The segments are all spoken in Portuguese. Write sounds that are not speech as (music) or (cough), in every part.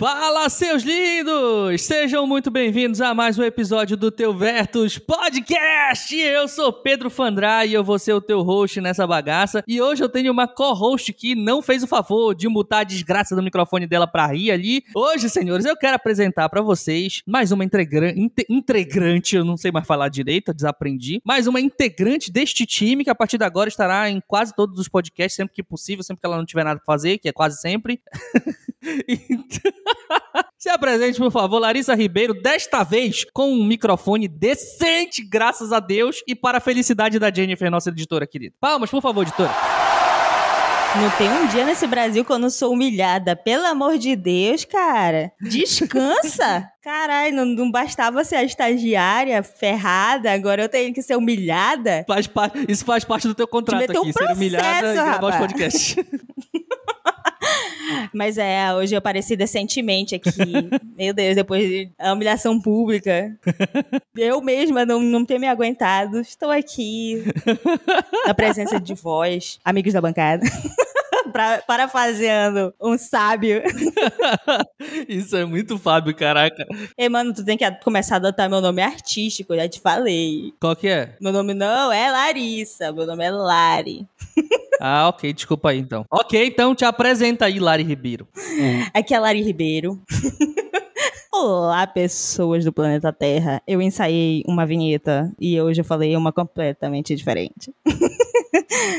Fala, seus lindos! Sejam muito bem-vindos a mais um episódio do Teu Vertus Podcast! Eu sou Pedro Fandrai e eu vou ser o teu host nessa bagaça. E hoje eu tenho uma co-host que não fez o favor de mutar a desgraça do microfone dela pra rir ali. Hoje, senhores, eu quero apresentar para vocês mais uma integrante, eu não sei mais falar direito, desaprendi, mais uma integrante deste time que a partir de agora estará em quase todos os podcasts, sempre que possível, sempre que ela não tiver nada pra fazer, que é quase sempre. (laughs) então... (laughs) Se apresente, por favor, Larissa Ribeiro, desta vez com um microfone decente, graças a Deus, e para a felicidade da Jennifer, nossa editora querida. Palmas, por favor, editora. Não tem um dia nesse Brasil que eu não sou humilhada. Pelo amor de Deus, cara. Descansa. (laughs) Caralho, não, não, bastava ser a estagiária ferrada, agora eu tenho que ser humilhada. Faz isso faz parte do teu contrato aqui, um ser humilhada e gravar os podcasts. (laughs) (laughs) Mas é, hoje eu apareci decentemente aqui. (laughs) Meu Deus, depois da humilhação pública. (laughs) Eu mesma não, não ter me aguentado. Estou aqui. Na presença de vós, amigos da bancada. pra, parafraseando um sábio. Isso é muito Fábio, caraca. Ei, mano, tu tem que começar a adotar meu nome artístico, já te falei. Qual que é? Meu nome não é Larissa, meu nome é Lari. Ah, ok, desculpa aí então. Ok, então te apresenta aí, Lari Ribeiro. (laughs) Aqui é Lari Ribeiro. (laughs) Olá, pessoas do planeta Terra. Eu ensaiei uma vinheta e hoje eu falei uma completamente diferente. (laughs)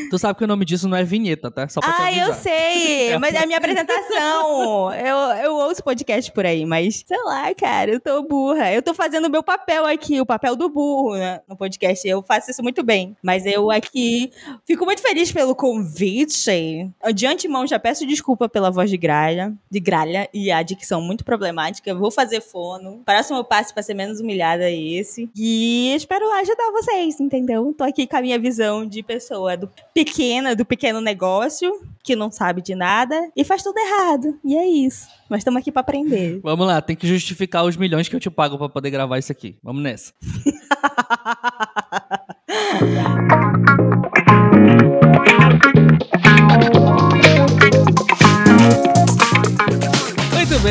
tu sabe que o nome disso não é vinheta, tá? Só pra ah, eu sei, (laughs) mas é a minha apresentação. eu, eu ouço podcast por aí, mas sei lá, cara, eu tô burra. Eu tô fazendo o meu papel aqui, o papel do burro né, no podcast. Eu faço isso muito bem. Mas eu aqui fico muito feliz pelo convite. De antemão, já peço desculpa pela voz de gralha, de gralha e a dicção muito problemática. Eu vou fazer fono. Próximo passo para ser menos humilhada é esse. E espero ajudar vocês, entendeu? Tô aqui com a minha visão de pessoa do pequena, do pequeno negócio, que não sabe de nada e faz tudo errado. E é isso. Mas estamos aqui para aprender. (laughs) Vamos lá, tem que justificar os milhões que eu te pago para poder gravar isso aqui. Vamos nessa. (laughs)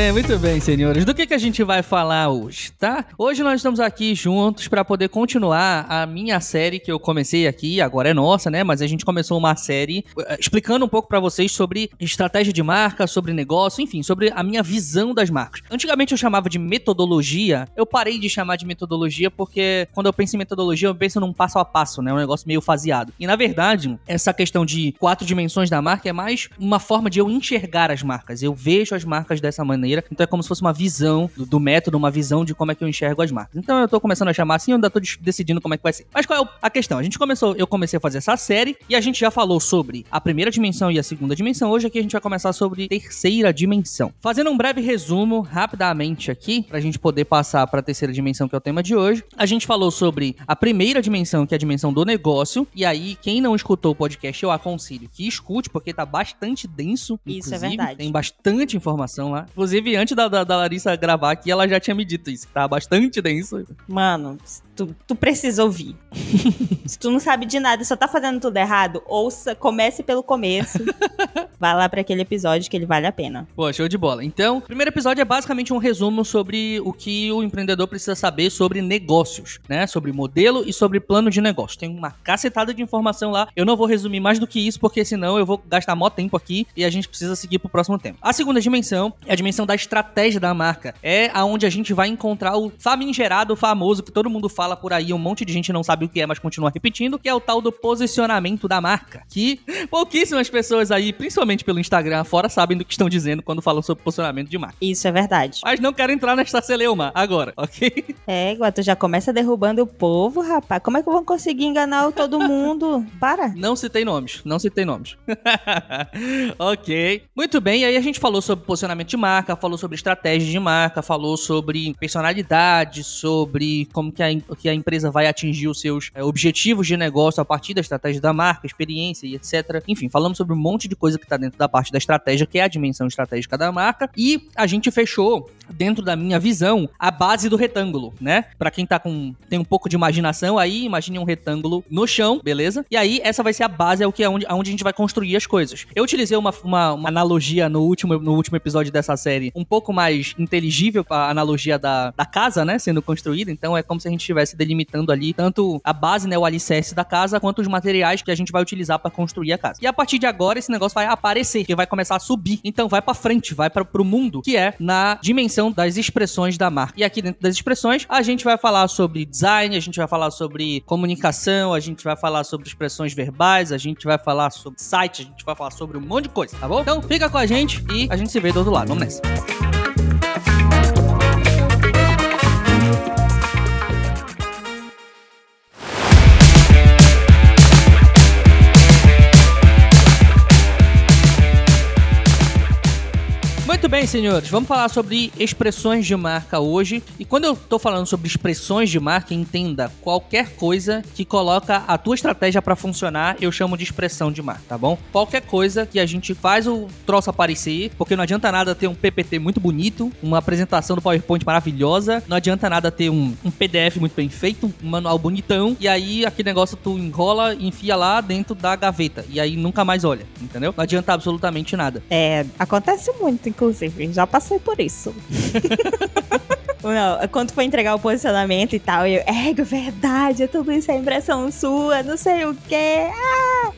bem, muito bem, senhores. Do que, que a gente vai falar hoje, tá? Hoje nós estamos aqui juntos para poder continuar a minha série que eu comecei aqui, agora é nossa, né? Mas a gente começou uma série uh, explicando um pouco para vocês sobre estratégia de marca, sobre negócio, enfim, sobre a minha visão das marcas. Antigamente eu chamava de metodologia, eu parei de chamar de metodologia porque quando eu penso em metodologia eu penso num passo a passo, né? Um negócio meio faseado. E na verdade, essa questão de quatro dimensões da marca é mais uma forma de eu enxergar as marcas. Eu vejo as marcas dessa maneira. Então é como se fosse uma visão do, do, método, uma visão de como é que eu enxergo as marcas. Então eu tô começando a chamar assim, eu ainda tô decidindo como é que vai ser. Mas qual é a questão? A gente começou, eu comecei a fazer essa série e a gente já falou sobre a primeira dimensão e a segunda dimensão. Hoje aqui a gente vai começar sobre terceira dimensão. Fazendo um breve resumo rapidamente aqui, pra gente poder passar para a terceira dimensão, que é o tema de hoje. A gente falou sobre a primeira dimensão, que é a dimensão do negócio. E aí, quem não escutou o podcast, eu aconselho que escute, porque tá bastante denso. Isso é verdade. Tem bastante informação lá. Inclusive, antes da, da, da, Larissa gravar aqui, ela já tinha me dito isso, que tá bastante denso. Mano, tu, tu precisa ouvir. (laughs) Se tu não sabe de nada, só tá fazendo tudo errado, ouça, comece pelo começo. (laughs) Vai lá para aquele episódio que ele vale a pena. Pô, show de bola. Então, o primeiro episódio é basicamente um resumo sobre o que o empreendedor precisa saber sobre negócios, né? Sobre modelo e sobre plano de negócio. Tem uma cacetada de informação lá. Eu não vou resumir mais do que isso, porque senão eu vou gastar mó tempo aqui e a gente precisa seguir pro próximo tempo. A segunda dimensão é a dimensão da estratégia da marca. É aonde a gente vai encontrar o famigerado, famoso, que todo mundo fala por aí, um monte de gente não sabe o que é, mas continua repetindo, que é o tal do posicionamento da marca. Que pouquíssimas pessoas aí, principalmente pelo Instagram fora, sabem do que estão dizendo quando falam sobre posicionamento de marca. Isso é verdade. Mas não quero entrar nesta celeuma agora, ok? É, igual tu já começa derrubando o povo, rapaz. Como é que eu vou conseguir enganar todo mundo? (laughs) Para. Não citei nomes, não citei nomes. (laughs) ok. Muito bem, aí a gente falou sobre posicionamento de marca, falou sobre estratégia de marca, falou sobre personalidade, sobre como que a, que a empresa vai atingir os seus é, objetivos de negócio a partir da estratégia da marca, experiência e etc. Enfim, falamos sobre um monte de coisa que está dentro da parte da estratégia, que é a dimensão estratégica da marca. E a gente fechou, dentro da minha visão, a base do retângulo, né? Para quem tá com tem um pouco de imaginação aí, imagine um retângulo no chão, beleza? E aí essa vai ser a base, é o que é onde, onde a gente vai construir as coisas. Eu utilizei uma, uma, uma analogia no último, no último episódio dessa série série um pouco mais inteligível a analogia da, da casa, né, sendo construída. Então é como se a gente estivesse delimitando ali tanto a base, né, o alicerce da casa, quanto os materiais que a gente vai utilizar para construir a casa. E a partir de agora esse negócio vai aparecer, que vai começar a subir. Então vai para frente, vai para pro mundo, que é na dimensão das expressões da marca. E aqui dentro das expressões, a gente vai falar sobre design, a gente vai falar sobre comunicação, a gente vai falar sobre expressões verbais, a gente vai falar sobre site, a gente vai falar sobre um monte de coisa, tá bom? Então fica com a gente e a gente se vê do outro lado. Vamos nessa. Muito bem, senhores, vamos falar sobre expressões de marca hoje. E quando eu tô falando sobre expressões de marca, entenda qualquer coisa que coloca a tua estratégia para funcionar, eu chamo de expressão de marca, tá bom? Qualquer coisa que a gente faz o troço aparecer, porque não adianta nada ter um PPT muito bonito, uma apresentação do PowerPoint maravilhosa, não adianta nada ter um, um PDF muito bem feito, um manual bonitão, e aí aquele negócio tu enrola enfia lá dentro da gaveta, e aí nunca mais olha, entendeu? Não adianta absolutamente nada. É, acontece muito, inclusive. Já passei por isso. (laughs) Não, quando foi entregar o posicionamento e tal, eu, é verdade, tudo isso é impressão sua, não sei o quê. Ah!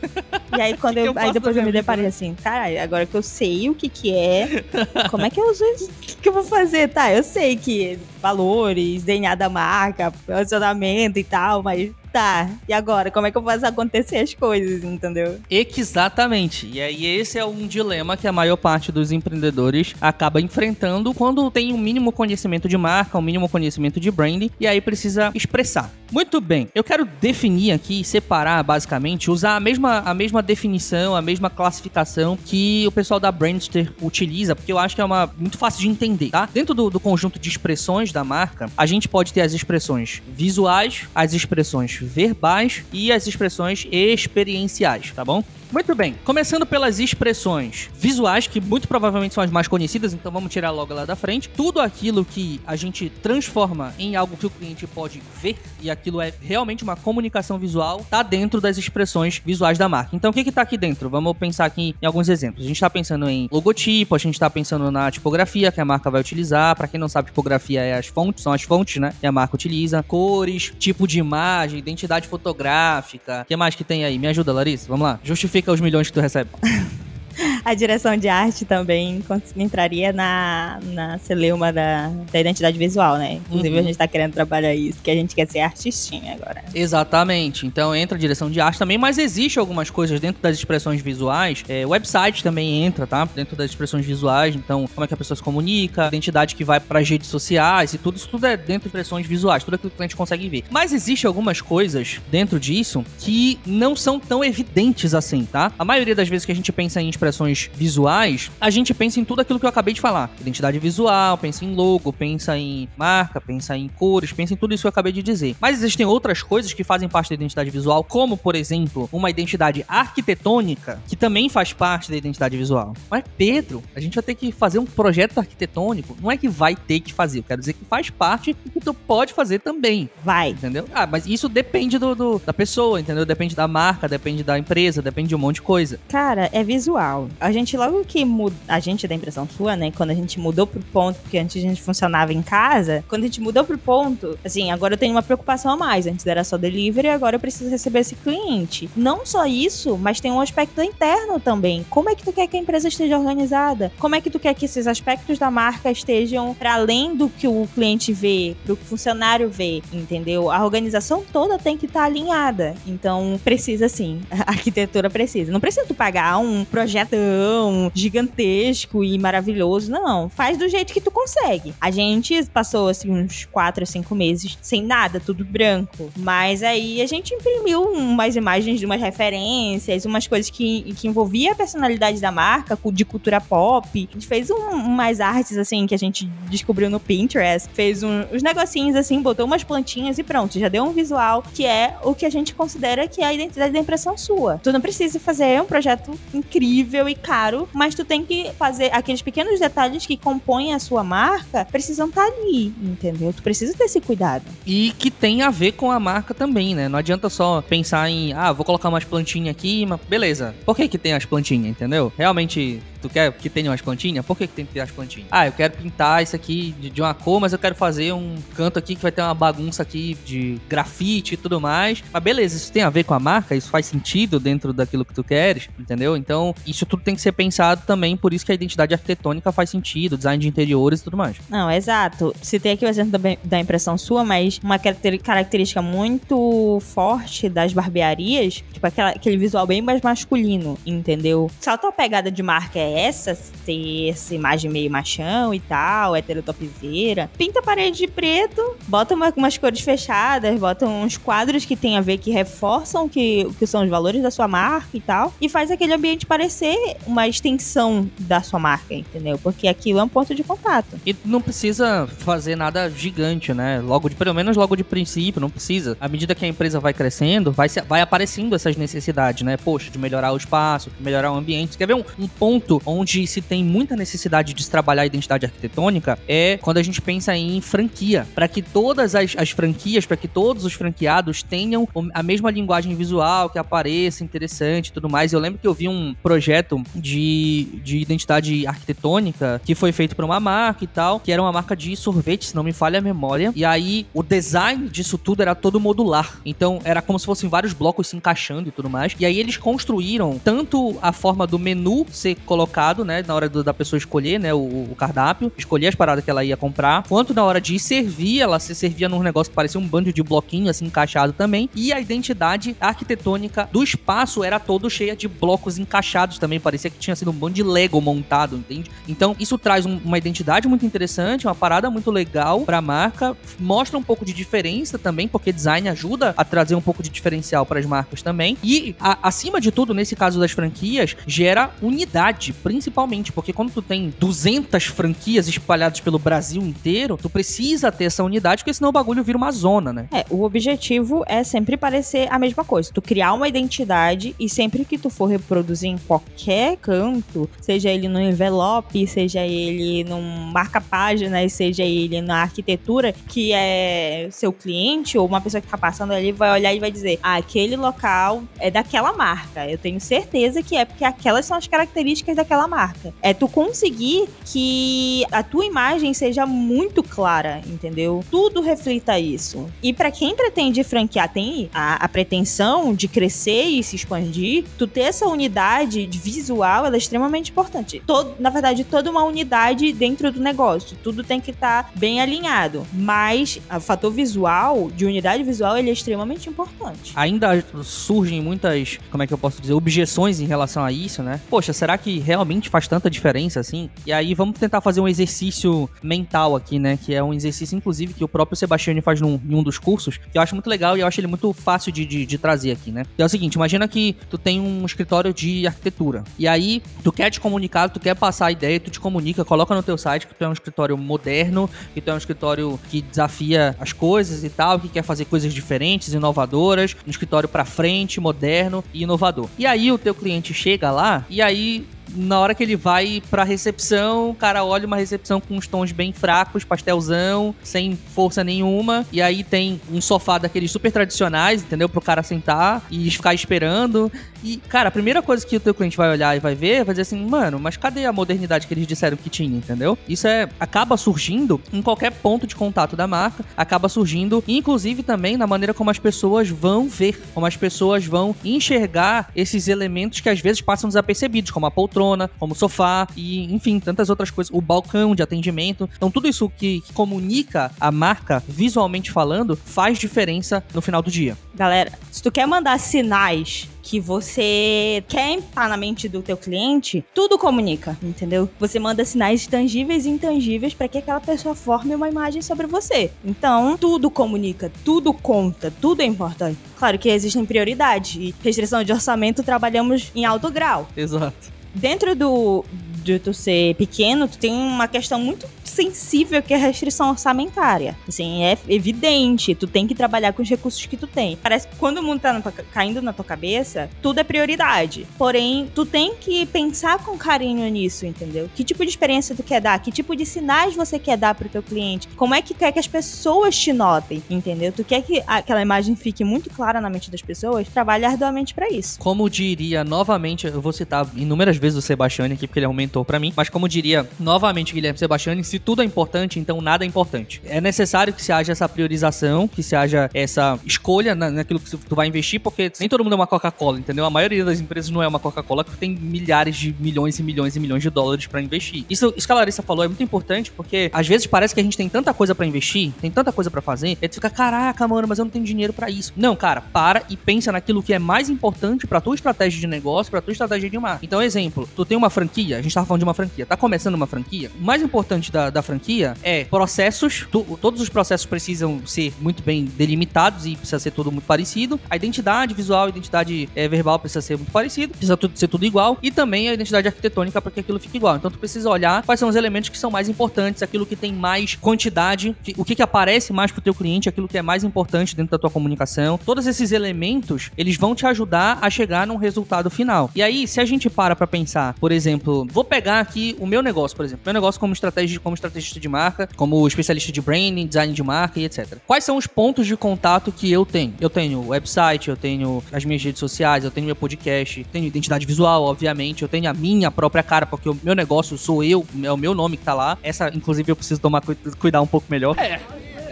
E aí, quando (laughs) eu, Eu aí depois eu me deparei assim, caralho, agora que eu sei o que que é, como é que eu uso isso? O que, que eu vou fazer? Tá, eu sei que valores, DNA da marca, posicionamento e tal, mas tá, e agora? Como é que eu faço acontecer as coisas, entendeu? Exatamente. E aí esse é um dilema que a maior parte dos empreendedores acaba enfrentando quando tem um mínimo conhecimento de marca, um mínimo conhecimento de branding e aí precisa expressar. Muito bem. Eu quero definir aqui, separar basicamente, usar a mesma, a mesma definição, a mesma classificação que o pessoal da Brandster utiliza, porque eu acho que é uma muito fácil de entender, tá? Dentro do, do conjunto de expressões da marca, a gente pode ter as expressões visuais, as expressões verbais e as expressões experienciais, tá bom? Muito bem, começando pelas expressões visuais, que muito provavelmente são as mais conhecidas, então vamos tirar logo lá da frente. Tudo aquilo que a gente transforma em algo que o cliente pode ver, e aquilo é realmente uma comunicação visual, tá dentro das expressões visuais da marca. Então o que que tá aqui dentro? Vamos pensar aqui em alguns exemplos. A gente tá pensando em logotipo, a gente tá pensando na tipografia que a marca vai utilizar. Para quem não sabe, tipografia é as fontes, são as fontes, né, que a marca utiliza. Cores, tipo de imagem, identidade fotográfica. O que mais que tem aí? Me ajuda, Larissa? Vamos lá. Justifica os milhões que tu recebe. (laughs) (laughs) A direção de arte também entraria na, na celeuma da, da identidade visual, né? Inclusive, Uhum. a gente tá querendo trabalhar isso, que a gente quer ser artistinha agora. Exatamente. Então entra a direção de arte também, mas existe algumas coisas dentro das expressões visuais. É, website também entra, tá? Dentro das expressões visuais. Então, como é que a pessoa se comunica, identidade que vai para as redes sociais e tudo isso tudo é dentro de expressões visuais, tudo aquilo que o cliente consegue ver. Mas existe algumas coisas dentro disso que não são tão evidentes assim, tá? A maioria das vezes que a gente pensa em expressões visuais, a gente pensa em tudo aquilo que eu acabei de falar. Identidade visual, pensa em logo, pensa em marca, pensa em cores, pensa em tudo isso que eu acabei de dizer. Mas existem outras coisas que fazem parte da identidade visual, como, por exemplo, uma identidade arquitetônica, que também faz parte da identidade visual. Mas, Pedro, a gente vai ter que fazer um projeto arquitetônico. Não é que vai ter que fazer, eu quero dizer que faz parte e que tu pode fazer também. Vai. Entendeu? Ah, mas isso depende do, do- da pessoa, entendeu? Depende da marca, depende da empresa, depende de um monte de coisa. Cara, é visual. A gente, logo que muda. A gente da impressão sua, né? Quando a gente mudou pro ponto, porque antes a gente funcionava em casa, quando a gente mudou pro ponto, assim, agora eu tenho uma preocupação a mais. Antes era só delivery, agora eu preciso receber esse cliente. Não só isso, mas tem um aspecto interno também. Como é que tu quer que a empresa esteja organizada? Como é que tu quer que esses aspectos da marca estejam para além do que o cliente vê, pro que o funcionário vê, entendeu? A organização toda tem que estar alinhada. Então, precisa sim. (laughs) A arquitetura precisa. Não precisa tu pagar um projetão gigantesco e maravilhoso, não. Faz do jeito que tu consegue. A gente passou, assim, uns 4 ou 5 meses sem nada, tudo branco. Mas aí a gente imprimiu umas imagens de umas referências, umas coisas que, que envolvia a personalidade da marca, de cultura pop. A gente fez um- umas artes, assim, que a gente descobriu no Pinterest. Fez um- uns negocinhos, assim, botou umas plantinhas e pronto. Já deu um visual que é o que a gente considera que é a identidade da impressão sua. Tu não precisa fazer um projeto incrível e caro, mas tu tem que fazer aqueles pequenos detalhes que compõem a sua marca, precisam estar ali, entendeu? Tu precisa ter esse cuidado. E que tem a ver com a marca também, né? Não adianta só pensar em, ah, vou colocar umas plantinhas aqui, mas beleza. Por que que tem as plantinhas, entendeu? Realmente tu quer que tenha umas plantinhas? Por que, que tem que ter as plantinhas? Ah, eu quero pintar isso aqui de, de uma cor, mas eu quero fazer um canto aqui que vai ter uma bagunça aqui de grafite e tudo mais. Mas beleza, isso tem a ver com a marca? Isso faz sentido dentro daquilo que tu queres, entendeu? Então, isso tudo tem que ser pensado também, por isso que a identidade arquitetônica faz sentido, design de interiores e tudo mais. Não, exato. Citei aqui o exemplo da, impressão sua, mas uma característica muito forte das barbearias, tipo aquela, aquele visual bem mais masculino, entendeu? Se a tua pegada de marca é essa, ter essa imagem meio machão e tal, heterotopzeira, pinta a parede de preto, bota uma, umas cores fechadas, bota uns quadros que tem a ver, que reforçam que, que são os valores da sua marca e tal, e faz aquele ambiente parecer uma extensão da sua marca, entendeu? Porque aquilo é um ponto de contato. E não precisa fazer nada gigante, né? Logo de, pelo menos logo de princípio, não precisa. À medida que a empresa vai crescendo, vai, vai aparecendo essas necessidades, né? Poxa, de melhorar o espaço, melhorar o ambiente. Quer ver um, um ponto onde se tem muita necessidade de trabalhar a identidade arquitetônica? É quando a gente pensa em franquia. Para que todas as, as franquias, para que todos os franqueados tenham a mesma linguagem visual, que apareça interessante e tudo mais. Eu lembro que eu vi um projeto de, de identidade arquitetônica que foi feito por uma marca e tal, que era uma marca de sorvete, se não me falha a memória. E aí o design disso tudo era todo modular. Então era como se fossem vários blocos se encaixando e tudo mais. E aí eles construíram tanto a forma do menu ser colocado, né, na hora do, da pessoa escolher, né, o, o, cardápio, escolher as paradas que ela ia comprar, quanto na hora de servir, ela se servia num negócio que parecia um bando de bloquinho assim encaixado também. E a identidade arquitetônica do espaço era todo cheia de blocos encaixados também, parecia que tinha sido um bando de Lego montado, entende? Então isso traz um, uma identidade muito interessante, uma parada muito legal para a marca, mostra um pouco de diferença também, porque design ajuda a trazer um pouco de diferencial para as marcas também. E a, acima de tudo, nesse caso das franquias, gera unidade, principalmente, porque quando tu tem 200 franquias espalhadas pelo Brasil inteiro, tu precisa ter essa unidade, porque senão o bagulho vira uma zona, né? É, o objetivo é sempre parecer a mesma coisa. Tu criar uma identidade e sempre que tu for reproduzir em qualquer canto, seja ele no envelope, seja ele num marca-página, seja ele na arquitetura, que é seu cliente ou uma pessoa que tá passando ali vai olhar e vai dizer: ah, aquele local é daquela marca. Eu tenho certeza que é porque aquelas são as características daquela marca. É tu conseguir que a tua imagem seja muito clara, entendeu? Tudo reflita isso. E para quem pretende franquear, tem a, a, pretensão de crescer e se expandir, tu ter essa unidade visual é extremamente importante. Todo, na verdade, toda uma unidade dentro do negócio. Tudo tem que estar tá bem alinhado. Mas o fator visual, de unidade visual, ele é extremamente importante. Ainda surgem muitas, como é que eu posso dizer, objeções em relação a isso, né? Poxa, será que realmente faz tanta diferença assim? E aí vamos tentar fazer um exercício mental aqui, né? Que é um exercício, inclusive, que o próprio Sebastião faz num, em um dos cursos, que eu acho muito legal e eu acho ele muito fácil de, de, de trazer aqui, né? Que é o seguinte, imagina que tu tem um escritório de arquitetura. E aí, tu quer te comunicar, tu quer passar a ideia, tu te comunica, coloca no teu site que tu é um escritório moderno, que tu é um escritório que desafia as coisas e tal, que quer fazer coisas diferentes, inovadoras, um escritório para frente, moderno e inovador. E aí o teu cliente chega lá e aí na hora que ele vai pra recepção, o cara olha uma recepção com uns tons bem fracos, pastelzão, sem força nenhuma. E aí tem um sofá daqueles super tradicionais, entendeu? Pro cara sentar e ficar esperando. E, cara, a primeira coisa que o teu cliente vai olhar e vai ver, vai dizer assim, mano, mas cadê a modernidade que eles disseram que tinha, entendeu? Isso é acaba surgindo em qualquer ponto de contato da marca, acaba surgindo, inclusive também na maneira como as pessoas vão ver, como as pessoas vão enxergar esses elementos que às vezes passam desapercebidos, como a poltrona, como o sofá e, enfim, tantas outras coisas, o balcão de atendimento. Então, tudo isso que, que comunica a marca visualmente falando faz diferença no final do dia. Galera, se tu quer mandar sinais que você quer estar na mente do teu cliente, tudo comunica, entendeu? Você manda sinais tangíveis e intangíveis para que aquela pessoa forme uma imagem sobre você. Então, tudo comunica, tudo conta, tudo é importante. Claro que existem prioridades e restrição de orçamento trabalhamos em alto grau. Exato. Dentro do, de tu ser pequeno, tu tem uma questão muito sensível que é a restrição orçamentária. Assim, é evidente, tu tem que trabalhar com os recursos que tu tem. Parece que quando o mundo tá caindo na tua cabeça, tudo é prioridade. Porém, tu tem que pensar com carinho nisso, entendeu? Que tipo de experiência tu quer dar? Que tipo de sinais você quer dar pro teu cliente? Como é que quer que as pessoas te notem, entendeu? Tu quer que aquela imagem fique muito clara na mente das pessoas? Trabalhe arduamente para isso. Como diria novamente, eu vou citar inúmeras vezes o Sebastião aqui, porque ele é um mentor para mim, mas como diria novamente Guilherme Sebastiani, se tudo é importante, então nada é importante. É necessário que se haja essa priorização, que se haja essa escolha na, naquilo que tu vai investir, porque nem todo mundo é uma Coca-Cola, entendeu? A maioria das empresas não é uma Coca-Cola que tem milhares de milhões e milhões e milhões de dólares para investir. Isso, isso que a Larissa falou é muito importante, porque às vezes parece que a gente tem tanta coisa para investir, tem tanta coisa para fazer, e tu fica, caraca, mano, mas eu não tenho dinheiro para isso. Não, cara, para e pensa naquilo que é mais importante para tua estratégia de negócio, para tua estratégia de marketing. Então, exemplo, tu tem uma franquia, a gente tava falando de uma franquia, tá começando uma franquia, o mais importante da, da franquia é processos, tu, todos os processos precisam ser muito bem delimitados e precisa ser tudo muito parecido. A identidade visual, a identidade é, verbal precisa ser muito parecido, precisa tudo, ser tudo igual e também a identidade arquitetônica para que aquilo fique igual. Então tu precisa olhar quais são os elementos que são mais importantes, aquilo que tem mais quantidade, que, o que, que aparece mais pro teu cliente, aquilo que é mais importante dentro da tua comunicação. Todos esses elementos, eles vão te ajudar a chegar num resultado final. E aí, se a gente para para pensar, por exemplo, vou pegar aqui o meu negócio, por exemplo, meu negócio como estratégia, como estrategista de marca, como especialista de branding, design de marca e etc. Quais são os pontos de contato que eu tenho? Eu tenho website, eu tenho as minhas redes sociais, eu tenho meu podcast, tenho identidade visual, obviamente, eu tenho a minha própria cara, porque o meu negócio sou eu, é o meu nome que tá lá. Essa, inclusive, eu preciso tomar cuidar um pouco melhor. É.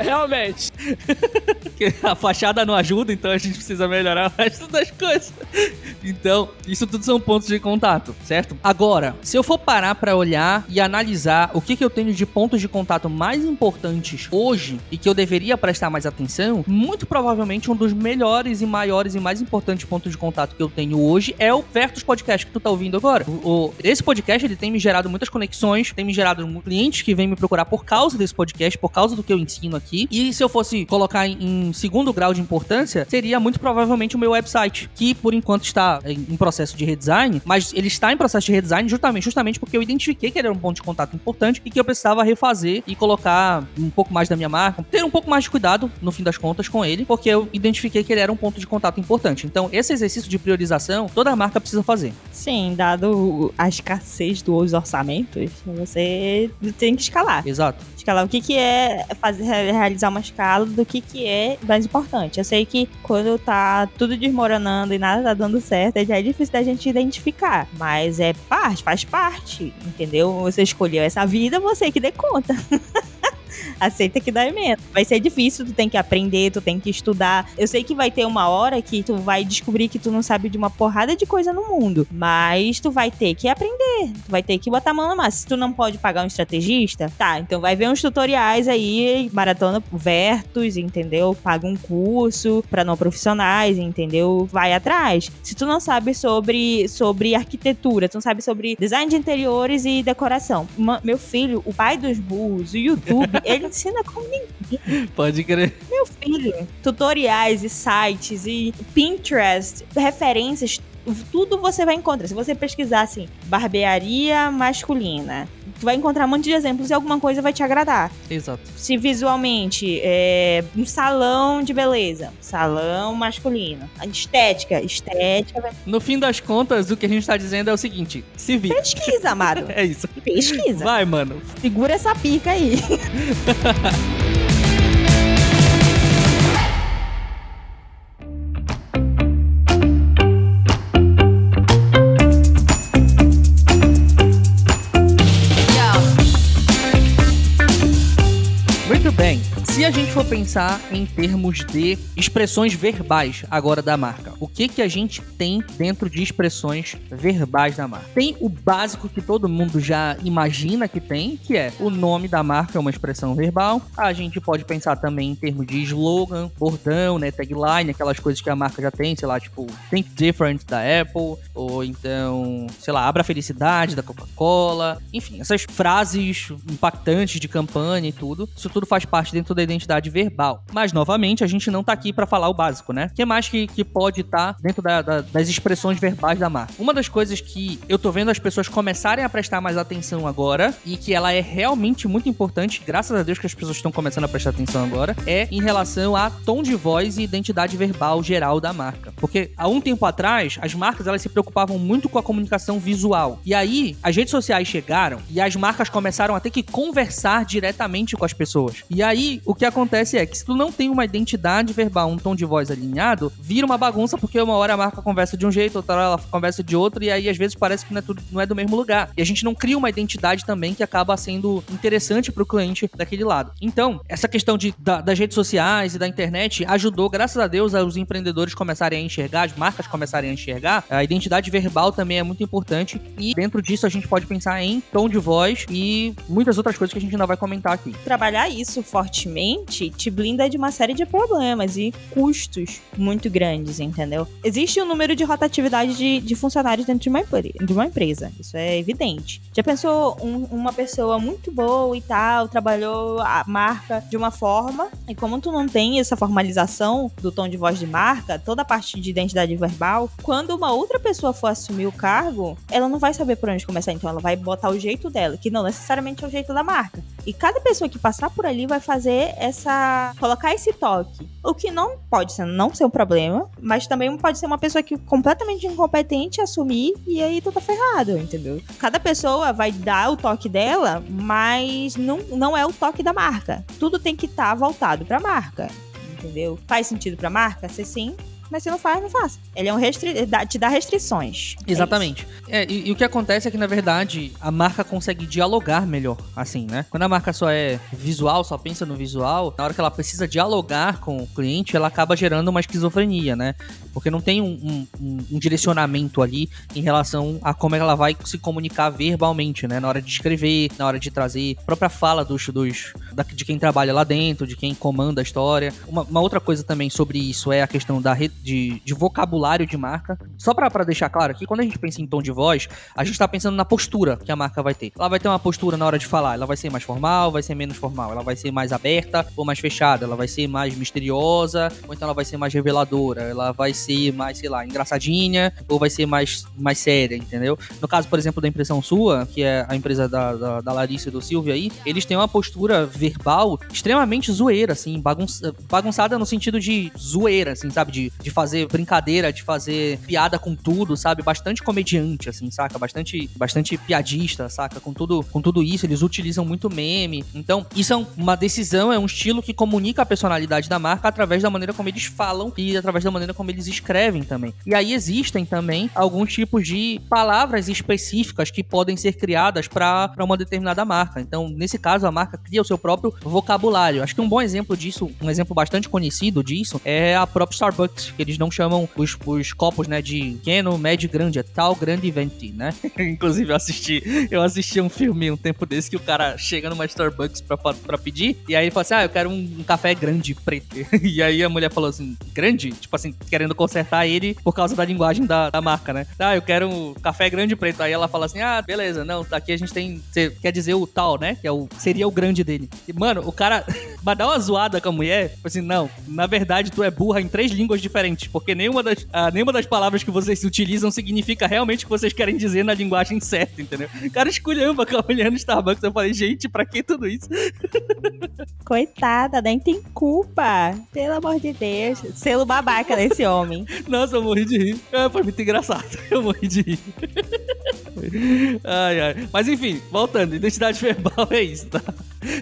Realmente. (laughs) a fachada não ajuda, então a gente precisa melhorar o resto das coisas. Então, isso tudo são pontos de contato, certo? Agora, se eu for parar para olhar e analisar o que, que eu tenho de pontos de contato mais importantes hoje e que eu deveria prestar mais atenção, muito provavelmente um dos melhores e maiores e mais importantes pontos de contato que eu tenho hoje é o Vertus Podcast que tu tá ouvindo agora. O, o, esse podcast ele tem me gerado muitas conexões, tem me gerado clientes que vêm me procurar por causa desse podcast, por causa do que eu ensino aqui aqui. E se eu fosse colocar em, segundo grau de importância, seria muito provavelmente o meu website, que por enquanto está em, processo de redesign, mas ele está em processo de redesign justamente, justamente porque eu identifiquei que ele era um ponto de contato importante e que eu precisava refazer e colocar um pouco mais da minha marca, ter um pouco mais de cuidado, no fim das contas, com ele, porque eu identifiquei que ele era um ponto de contato importante. Então, esse exercício de priorização, toda marca precisa fazer. Sim, dado a escassez dos orçamentos, você tem que escalar. Exato escalar. O que, que é fazer, realizar uma escala do que, que é mais importante. Eu sei que quando tá tudo desmoronando e nada tá dando certo, já é difícil da gente identificar. Mas é parte, faz parte, entendeu? Você escolheu essa vida, você que dê conta. (laughs) aceita que dá menos. Vai ser difícil, tu tem que aprender, tu tem que estudar. Eu sei que vai ter uma hora que tu vai descobrir que tu não sabe de uma porrada de coisa no mundo, mas tu vai ter que aprender, tu vai ter que botar a mão na massa. Se tu não pode pagar um estrategista, tá, então vai ver uns tutoriais aí, maratona Vertus, entendeu? Paga um curso para não profissionais, entendeu? Vai atrás. Se tu não sabe sobre, sobre arquitetura, tu não sabe sobre design de interiores e decoração. meu filho, o pai dos burros, o YouTube, (laughs) ele ensina como ninguém. Pode crer. Meu filho, tutoriais e sites e Pinterest, referências, tudo você vai encontrar. Se você pesquisar assim, barbearia masculina, tu vai encontrar um monte de exemplos e alguma coisa vai te agradar. Exato. Se visualmente é um salão de beleza, salão masculino, estética, estética. No fim das contas, o que a gente tá dizendo é o seguinte: se vira. Pesquisa, amado. (laughs) é isso. Pesquisa. Vai, mano. Segura essa pica aí. (laughs) a gente for pensar em termos de expressões verbais agora da marca, o que que a gente tem dentro de expressões verbais da marca? Tem o básico que todo mundo já imagina que tem, que é o nome da marca é uma expressão verbal. A gente pode pensar também em termos de slogan, bordão, né, tagline, aquelas coisas que a marca já tem, sei lá, tipo Think Different da Apple, ou então, sei lá, Abra a Felicidade da Coca-Cola. Enfim, essas frases impactantes de campanha e tudo, isso tudo faz parte dentro da identidade verbal. Mas, novamente, a gente não tá aqui para falar o básico, né? O que mais que, que pode estar tá dentro da, da, das expressões verbais da marca? Uma das coisas que eu tô vendo as pessoas começarem a prestar mais atenção agora e que ela é realmente muito importante, graças a Deus que as pessoas estão começando a prestar atenção agora, é em relação a tom de voz e identidade verbal geral da marca. Porque há um tempo atrás, as marcas elas se preocupavam muito com a comunicação visual. E aí, as redes sociais chegaram e as marcas começaram a ter que conversar diretamente com as pessoas. E aí, o que acontece é que se tu não tem uma identidade verbal, um tom de voz alinhado, vira uma bagunça, porque uma hora a marca conversa de um jeito, outra hora ela conversa de outro, e aí às vezes parece que não é, tudo, não é do mesmo lugar. E a gente não cria uma identidade também que acaba sendo interessante pro cliente daquele lado. Então, essa questão de, da, das redes sociais e da internet ajudou, graças a Deus, os empreendedores começarem a enxergar, as marcas começarem a enxergar. A identidade verbal também é muito importante, e dentro disso a gente pode pensar em tom de voz e muitas outras coisas que a gente ainda vai comentar aqui. Trabalhar isso fortemente te blinda de uma série de problemas e custos muito grandes, entendeu? Existe um número de rotatividade de, de funcionários dentro de uma, de uma empresa, isso é evidente. Já pensou um, uma pessoa muito boa e tal, trabalhou a marca de uma forma, e como tu não tem essa formalização do tom de voz de marca, toda a parte de identidade verbal, quando uma outra pessoa for assumir o cargo, ela não vai saber por onde começar, então ela vai botar o jeito dela, que não necessariamente é o jeito da marca. E cada pessoa que passar por ali vai fazer essa. colocar esse toque. O que não pode ser, não ser um problema, mas também pode ser uma pessoa que completamente incompetente assumir e aí tu tá ferrado, entendeu? Cada pessoa vai dar o toque dela, mas não, não é o toque da marca. Tudo tem que estar tá voltado pra marca. Entendeu? Faz sentido pra marca? Se sim, mas se não faz, não faça. Ele é um restri te dá restrições. É Exatamente. É, e, e, o que acontece é que, na verdade, a marca consegue dialogar melhor, assim, né? Quando a marca só é visual, só pensa no visual, na hora que ela precisa dialogar com o cliente, ela acaba gerando uma esquizofrenia, né? Porque não tem um, um, um direcionamento ali em relação a como ela vai se comunicar verbalmente, né? Na hora de escrever, na hora de trazer a própria fala dos, dos de quem trabalha lá dentro, de quem comanda a história. Uma, uma outra coisa também sobre isso é a questão da rede de, de vocabulário de marca. Só para deixar claro aqui, quando a gente pensa em tom de voz, a gente tá pensando na postura que a marca vai ter. Ela vai ter uma postura na hora de falar, ela vai ser mais formal, vai ser menos formal, ela vai ser mais aberta ou mais fechada, ela vai ser mais misteriosa, ou então ela vai ser mais reveladora, ela vai ser mais, sei lá, engraçadinha, ou vai ser mais, mais séria, entendeu? No caso, por exemplo, da Impressão Sua, que é a empresa da, da, da Larissa e do Silvio aí, eles têm uma postura verbal extremamente zoeira, assim, bagunça, bagunçada no sentido de zoeira, assim, sabe? De, de fazer brincadeira, de fazer piada com tudo, sabe? Bastante comediante, assim, saca? Bastante, bastante piadista, saca? Com tudo, com tudo isso, eles utilizam muito meme. Então, isso é uma decisão, é um estilo que comunica a personalidade da marca através da maneira como eles falam e através da maneira como eles escrevem também. E aí existem também alguns tipos de palavras específicas que podem ser criadas para uma determinada marca. Então, nesse caso, a marca cria o seu próprio vocabulário. Acho que um bom exemplo disso, um exemplo bastante conhecido disso, é a própria Starbucks, que eles não chamam os, os copos, né, de pequeno, médio grande, é tal, grande venti, né? (laughs) Inclusive, eu assisti, eu assisti um filme um tempo desse que o cara chega numa Starbucks pra pedir, e aí ele fala assim, ah, eu quero um, um café grande, preto. (laughs) e aí a mulher falou assim, grande? Tipo assim, querendo consertar ele por causa da linguagem da, da marca, né? Ah, eu quero um café grande preto. Aí ela fala assim, ah, beleza, não, aqui a gente tem, você quer dizer o tal, né? Que é o, seria o grande dele. E, mano, o cara (laughs) vai dar uma zoada com a mulher, tipo assim, não, na verdade tu é burra em três línguas diferentes, porque nenhuma das, ah, nenhuma das palavras que vocês utilizam significa realmente o que vocês querem dizer na linguagem certa, entendeu? O cara esculhamba com a mulher no Starbucks. Eu falei, gente, pra que tudo isso? Coitada, nem tem culpa. Pelo amor de Deus. Selo babaca desse homem. Nossa, eu morri de rir. É, foi muito engraçado. (laughs) Eu morri de rir. Ai, ai. Mas enfim, voltando, identidade verbal é isso, tá?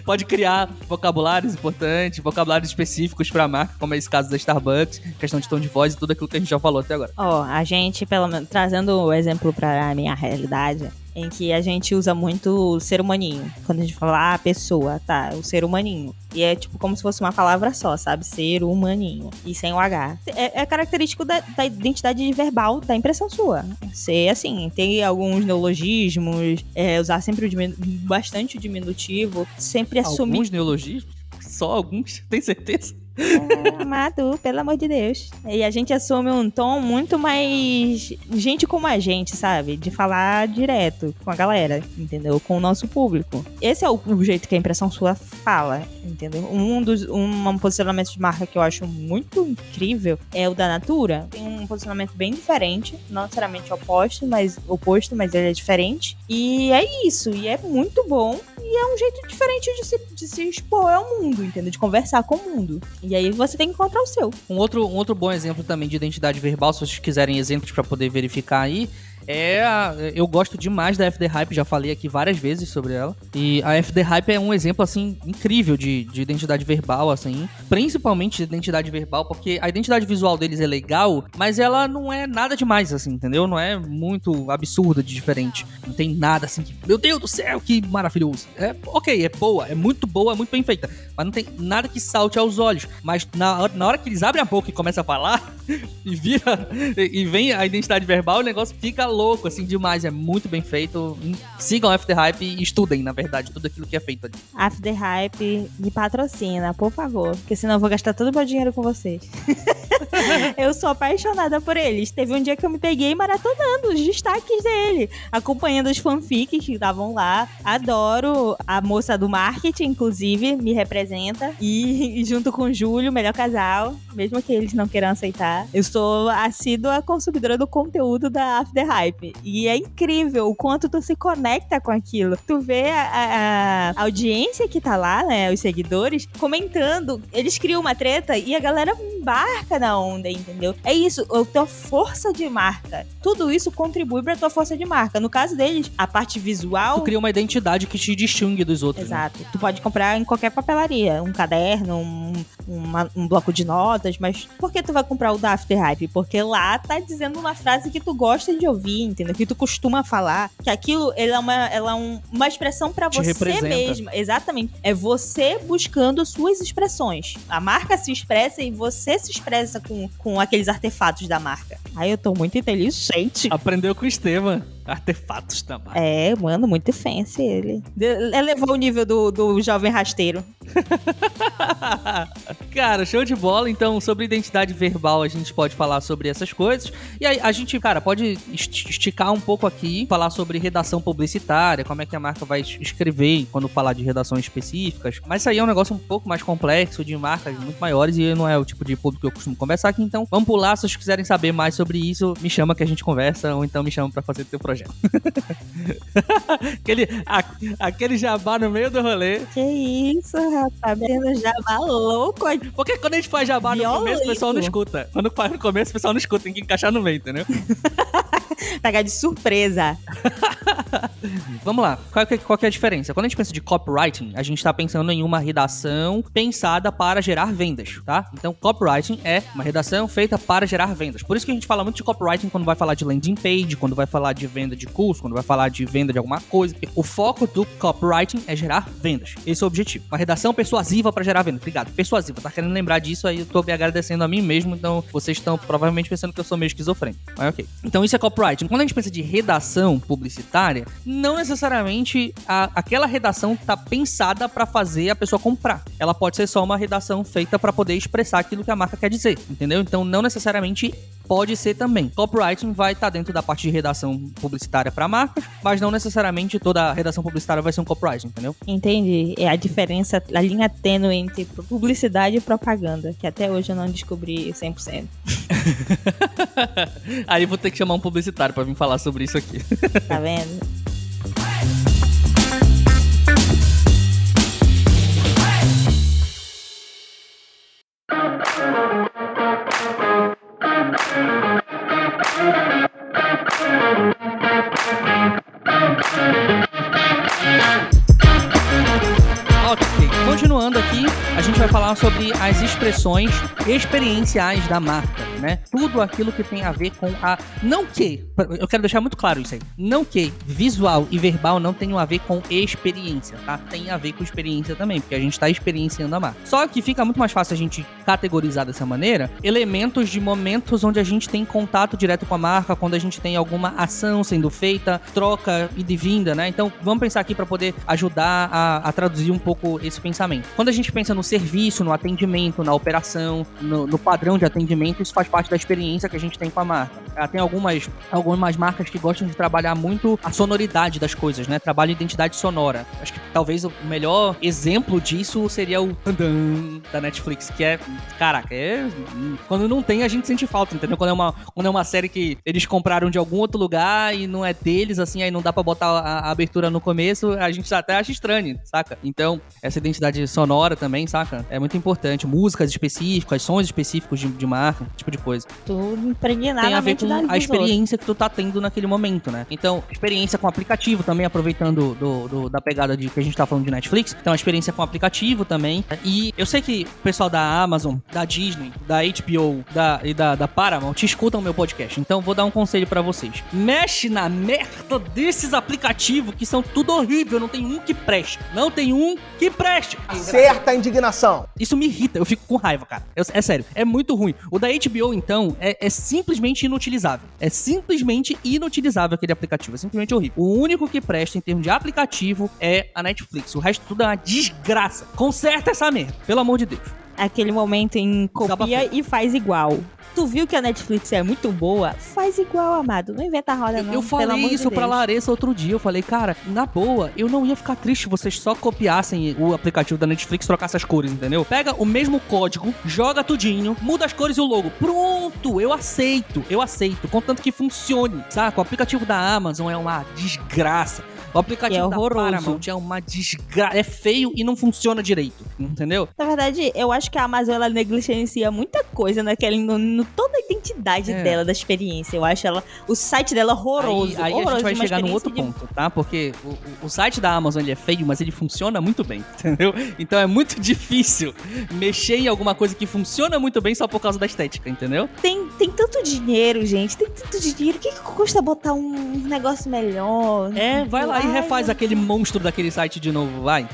Pode criar vocabulários importantes, vocabulários específicos pra marca, como é esse caso da Starbucks, questão de tom de voz e tudo aquilo que a gente já falou até agora. Ó, oh, a gente, pelo menos, trazendo o exemplo pra minha realidade, em que a gente usa muito o ser humaninho. Quando a gente fala, ah, pessoa, tá, o ser humaninho. E é tipo como se fosse uma palavra só, sabe? Ser humaninho. E sem o H. É, é característico da, da, identidade verbal da impressão sua. Ser assim, ter alguns neologismos, é, usar sempre o diminu bastante o diminutivo, sempre assumir. Alguns neologismos? Só alguns? (laughs) Tem certeza? É, (laughs) amado, pelo amor de Deus. E a gente assume um tom muito mais gente como a gente, sabe? De falar direto com a galera, entendeu? Com o nosso público. Esse é o, jeito que a impressão sua fala, entendeu? Um dos um, um posicionamento de marca que eu acho muito incrível é o da Natura. Tem um posicionamento bem diferente, não necessariamente oposto, mas oposto, mas ele é diferente. E é isso, e é muito bom. E é um jeito diferente de se, de se expor ao mundo, entendeu? De conversar com o mundo. E aí você tem que encontrar o seu. Um outro, um outro bom exemplo também de identidade verbal, se vocês quiserem exemplos para poder verificar aí, é. a- eu gosto demais da FD Hype, já falei aqui várias vezes sobre ela. E a FD Hype é um exemplo, assim, incrível de, de identidade verbal, assim. Principalmente de identidade verbal, porque a identidade visual deles é legal, mas ela não é nada demais, assim, entendeu? Não é muito absurda de diferente. Não tem nada assim que. Meu Deus do céu, que maravilhoso. É ok, é boa, é muito boa, é muito bem feita. Mas não tem nada que salte aos olhos. Mas na, na hora que eles abrem a boca e começam a falar, (laughs) e vira. E, e vem a identidade verbal, o negócio fica louco, assim, demais. É muito bem feito. Sigam After Hype e estudem, na verdade, tudo aquilo que é feito ali. After Hype me patrocina, por favor. Porque senão eu vou gastar todo o meu dinheiro com vocês. (laughs) eu sou apaixonada por eles. Teve um dia que eu me peguei maratonando os destaques dele, acompanhando os fanfics que estavam lá. Adoro a moça do marketing, inclusive, me representa. E, e junto com o Júlio, melhor casal, mesmo que eles não queiram aceitar. Eu sou assídua consumidora do conteúdo da After Hype. E é incrível o quanto tu se conecta com aquilo. Tu vê a, a- audiência que tá lá, né? Os seguidores, comentando. Eles criam uma treta e a galera embarca na onda, entendeu? É isso, a tua força de marca. Tudo isso contribui pra tua força de marca. No caso deles, a parte visual. Tu cria uma identidade que te distingue dos outros. né? Exato. Tu pode comprar em qualquer papelaria, um caderno, um, uma- um bloco de notas, mas por que tu vai comprar o da After Hype? Porque lá tá dizendo uma frase que tu gosta de ouvir, entendeu? Que tu costuma falar, que aquilo ela é uma, ela é um- uma expressão pra Te você representa. mesma. Exatamente. É você buscando suas expressões. A marca se expressa e você se expressa com, com aqueles artefatos da marca. Aí eu tô muito inteligente. Aprendeu com o Estevam. (laughs) Artefatos da marca. É, mano, muito fancy ele. Elevou o nível do, do jovem rasteiro. (laughs) cara, show de bola. Então, sobre identidade verbal, a gente pode falar sobre essas coisas. E aí, a gente, cara, pode est- esticar um pouco aqui, falar sobre redação publicitária, como é que a marca vai es- escrever quando falar de redações específicas. Mas isso aí é um negócio um pouco mais complexo, de marcas muito maiores, e não é o tipo de público que eu costumo conversar aqui. Então, vamos pular. Se vocês quiserem saber mais sobre isso, me chama que a gente conversa, ou então me chama pra fazer teu projeto. (laughs) aquele, a- aquele jabá no meio do rolê. Que isso, rapaz. Vendo jabá louco. Porque quando a gente faz jabá no começo, o pessoal não escuta. Quando faz no começo, o pessoal não escuta, tem que encaixar no meio, entendeu? (laughs) Pegar de surpresa. (laughs) Vamos lá, qual que, qual que é a diferença? Quando a gente pensa de copywriting, a gente tá pensando em uma redação pensada para gerar vendas, tá? Então, copywriting é uma redação feita para gerar vendas. Por isso que a gente fala muito de copywriting quando vai falar de landing page, quando vai falar de venda de curso, quando vai falar de venda de alguma coisa. O foco do copywriting é gerar vendas. Esse é o objetivo. Uma redação persuasiva para gerar vendas. Obrigado. Persuasiva. Tá querendo lembrar disso aí, eu tô me agradecendo a mim mesmo, então vocês estão provavelmente pensando que eu sou meio esquizofrênico. Mas ok. Então isso é copywriting. Quando a gente pensa de redação publicitária, não necessariamente a- aquela redação tá pensada para fazer a pessoa comprar. Ela pode ser só uma redação feita para poder expressar aquilo que a marca quer dizer, entendeu? Então não necessariamente pode ser também. Copywriting vai estar dentro da parte de redação publicitária para marcas, mas não necessariamente toda a redação publicitária vai ser um copywriting, entendeu? Entendi. É a diferença, a linha tênue entre publicidade e propaganda, que até hoje eu não descobri 100%. (laughs) Aí vou ter que chamar um publicitário para vir falar sobre isso aqui. Tá vendo? (laughs) sobre as expressões experienciais da marca, né? Tudo aquilo que tem a ver com a. Não que, eu quero deixar muito claro isso aí. Não que visual e verbal não tenham a ver com experiência, tá? Tem a ver com experiência também, porque a gente tá experienciando a marca. Só que fica muito mais fácil a gente categorizar dessa maneira elementos de momentos onde a gente tem contato direto com a marca, quando a gente tem alguma ação sendo feita, troca e de vinda, né? Então vamos pensar aqui para poder ajudar a, a traduzir um pouco esse pensamento. Quando a gente pensa no serviço, no atendimento, na operação, no, no padrão de atendimento, isso faz parte da experiência que a gente tem com a marca. Tem algumas, algumas marcas que gostam de trabalhar muito a sonoridade das coisas, né? Trabalho identidade sonora. Acho que talvez o melhor exemplo disso seria o da Netflix, que é, caraca, é quando não tem a gente sente falta, entendeu? Quando é uma, quando é uma série que eles compraram de algum outro lugar e não é deles, assim, aí não dá pra botar a, a abertura no começo, a gente até acha estranho, saca? Então, essa identidade sonora também, saca? É muito importante. Músicas específicas, sons específicos de, de marca, tipo de coisa. Tudo impregnado Tem a ver com a experiência que tu tá tendo naquele momento, né? Então, experiência com aplicativo também, aproveitando do, do- da pegada de que a gente tá falando de Netflix. Então, a experiência com aplicativo também. E eu sei que o pessoal da Amazon, da Disney, da HBO da, e da, da Paramount escutam o meu podcast. Então, vou dar um conselho pra vocês. Mexe na merda desses aplicativos que são tudo horrível. Não tem um que preste. Não tem um que preste. Certa indignação. Isso me irrita, eu fico com raiva, cara. Eu- é sério, é muito ruim. O da HBO, então, é, é simplesmente inutilizável. É simplesmente inutilizável aquele aplicativo. É simplesmente horrível. O único que presta em termos de aplicativo é a Netflix. O resto tudo é uma desgraça. Conserta essa merda, pelo amor de Deus. Aquele momento em copia e faz igual. Tu viu que a Netflix é muito boa? Faz igual, amado. Não inventa a roda, não. eu falei amor de isso pra. Larissa outro dia. Eu falei, cara, na boa, eu não ia ficar triste se vocês só copiassem o aplicativo da Netflix e trocassem as cores, entendeu? Pega o mesmo código, joga tudinho, muda as cores e o logo. Pronto, eu aceito, eu aceito. Contanto que funcione, saca? O aplicativo da Amazon é uma desgraça. O aplicativo É da horroroso. Paramount é uma desgraça. É feio e não funciona direito, entendeu? Na verdade, eu acho que a Amazon ela negligencia muita coisa naquele, no, no- toda a identidade É. dela, da experiência. Eu acho ela, o site dela horroroso. Aí, aí a horroroso, gente vai chegar num outro de- ponto, tá? Porque o, o- o site da Amazon ele é feio, mas ele funciona muito bem, (laughs) entendeu? Então é muito difícil mexer em alguma coisa que funciona muito bem só por causa da estética, entendeu? Tem, tem tanto dinheiro, gente. Tem tanto dinheiro. O que, que custa botar um negócio melhor? É, vai lá e Ai, refaz meu aquele monstro daquele site de novo, vai.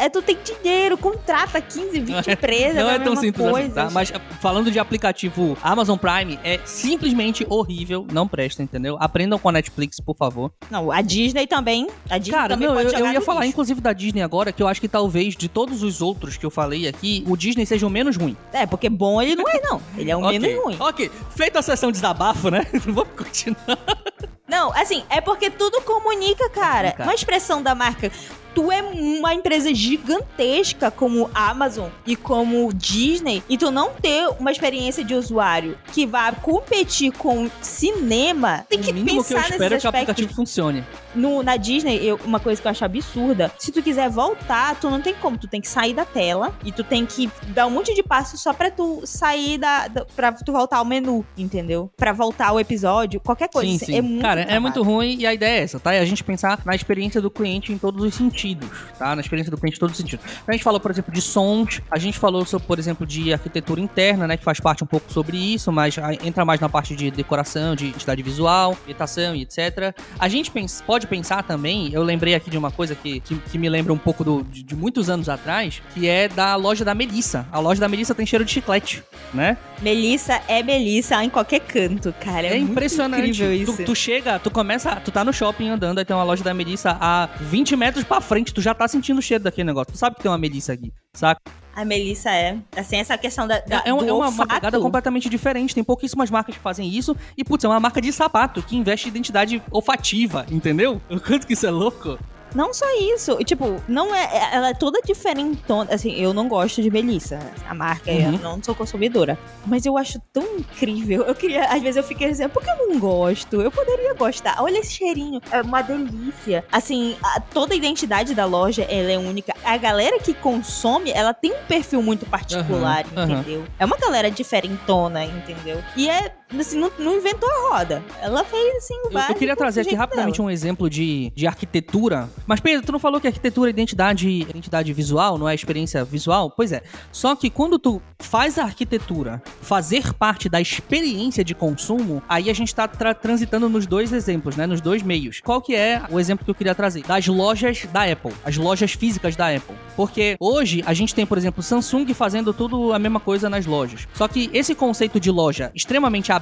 É, tu tem dinheiro, contrata 15, 20 (laughs) empresas. Não pra é tão simples coisa. assim, tá? Mas falando de aplicativo Amazon Prime, é simplesmente horrível, não presta, entendeu? Aprendam com a Netflix, por favor. Não, a Disney também. A Disney Cara, também não, eu, eu ia falar, lixo. inclusive, da Disney agora, que eu acho que talvez de todos os outros que eu falei aqui, o Disney seja o menos ruim. É, porque bom ele não é, não. Ele é o (laughs) Ok, menos ruim. Ok, feita a sessão de desabafo, né? (laughs) Vamos continuar. Não, assim, é porque tudo comunica, cara. Comunica. Uma expressão da marca. Tu é uma empresa gigantesca como Amazon e como Disney e tu não ter uma experiência de usuário que vá competir com cinema, tem que o mínimo que eu pensar espero é que o aplicativo funcione. No, na Disney, eu- uma coisa que eu acho absurda, se tu quiser voltar, tu não tem como, tu tem que sair da tela e tu tem que dar um monte de passos só pra tu sair da, da pra tu voltar ao menu, entendeu? Pra voltar ao episódio, qualquer coisa. sim, assim, sim. É muito Cara, é muito ruim e a ideia é essa, tá? É a gente pensar na experiência do cliente em todos os sentidos, tá? Na experiência do cliente todos os sentidos. A gente falou, por exemplo, de sons, a gente falou, sobre, por exemplo, de arquitetura interna, né? Que faz parte um pouco sobre isso, mas entra mais na parte de decoração, de identidade visual, editação e etc. A gente pens- pode pensar também, eu lembrei aqui de uma coisa que, que, que me lembra um pouco do- de, de muitos anos atrás, que é da loja da Melissa. A loja da Melissa tem cheiro de chiclete, né? Melissa é Melissa em qualquer canto, cara. É, É, impressionante. incrível isso. Tu, tu chega, tu começa, tu tá no shopping andando, aí tem uma loja da Melissa a 20 metros pra frente, tu já tá sentindo o cheiro daquele negócio. Tu sabe que tem uma Melissa aqui, saca? A Melissa é. Assim, essa questão da, da É, é é uma- pegada completamente diferente. Tem pouquíssimas marcas que fazem isso. E, putz, é uma marca de sapato que investe em identidade olfativa, entendeu? O quanto que isso é louco? Não só isso. Tipo, não é. é- Ela é toda diferentona. Assim, eu não gosto de Melissa. A marca, eu Uhum. não sou consumidora. Mas eu acho tão incrível. Eu queria. Às vezes eu fiquei dizendo, por que eu não gosto? Eu poderia gostar. Olha esse cheirinho. É uma delícia. Assim, a- toda a identidade da loja, ela é única. A galera que consome, ela tem um perfil muito particular, aham. entendeu? É uma galera diferentona, entendeu? E é. Assim, não, não inventou a roda. Ela fez, assim, o Eu, eu queria trazer aqui rapidamente dela. um exemplo de, de arquitetura. Mas, Pedro, tu não falou que arquitetura é identidade, identidade visual, não é experiência visual? Pois é. Só que quando tu faz a arquitetura fazer parte da experiência de consumo, aí a gente tá tra- transitando nos dois exemplos, né? Nos dois meios. Qual que é o exemplo que eu queria trazer? Das lojas da Apple. As lojas físicas da Apple. Porque hoje a gente tem, por exemplo, Samsung fazendo tudo a mesma coisa nas lojas. Só que esse conceito de loja extremamente aberta,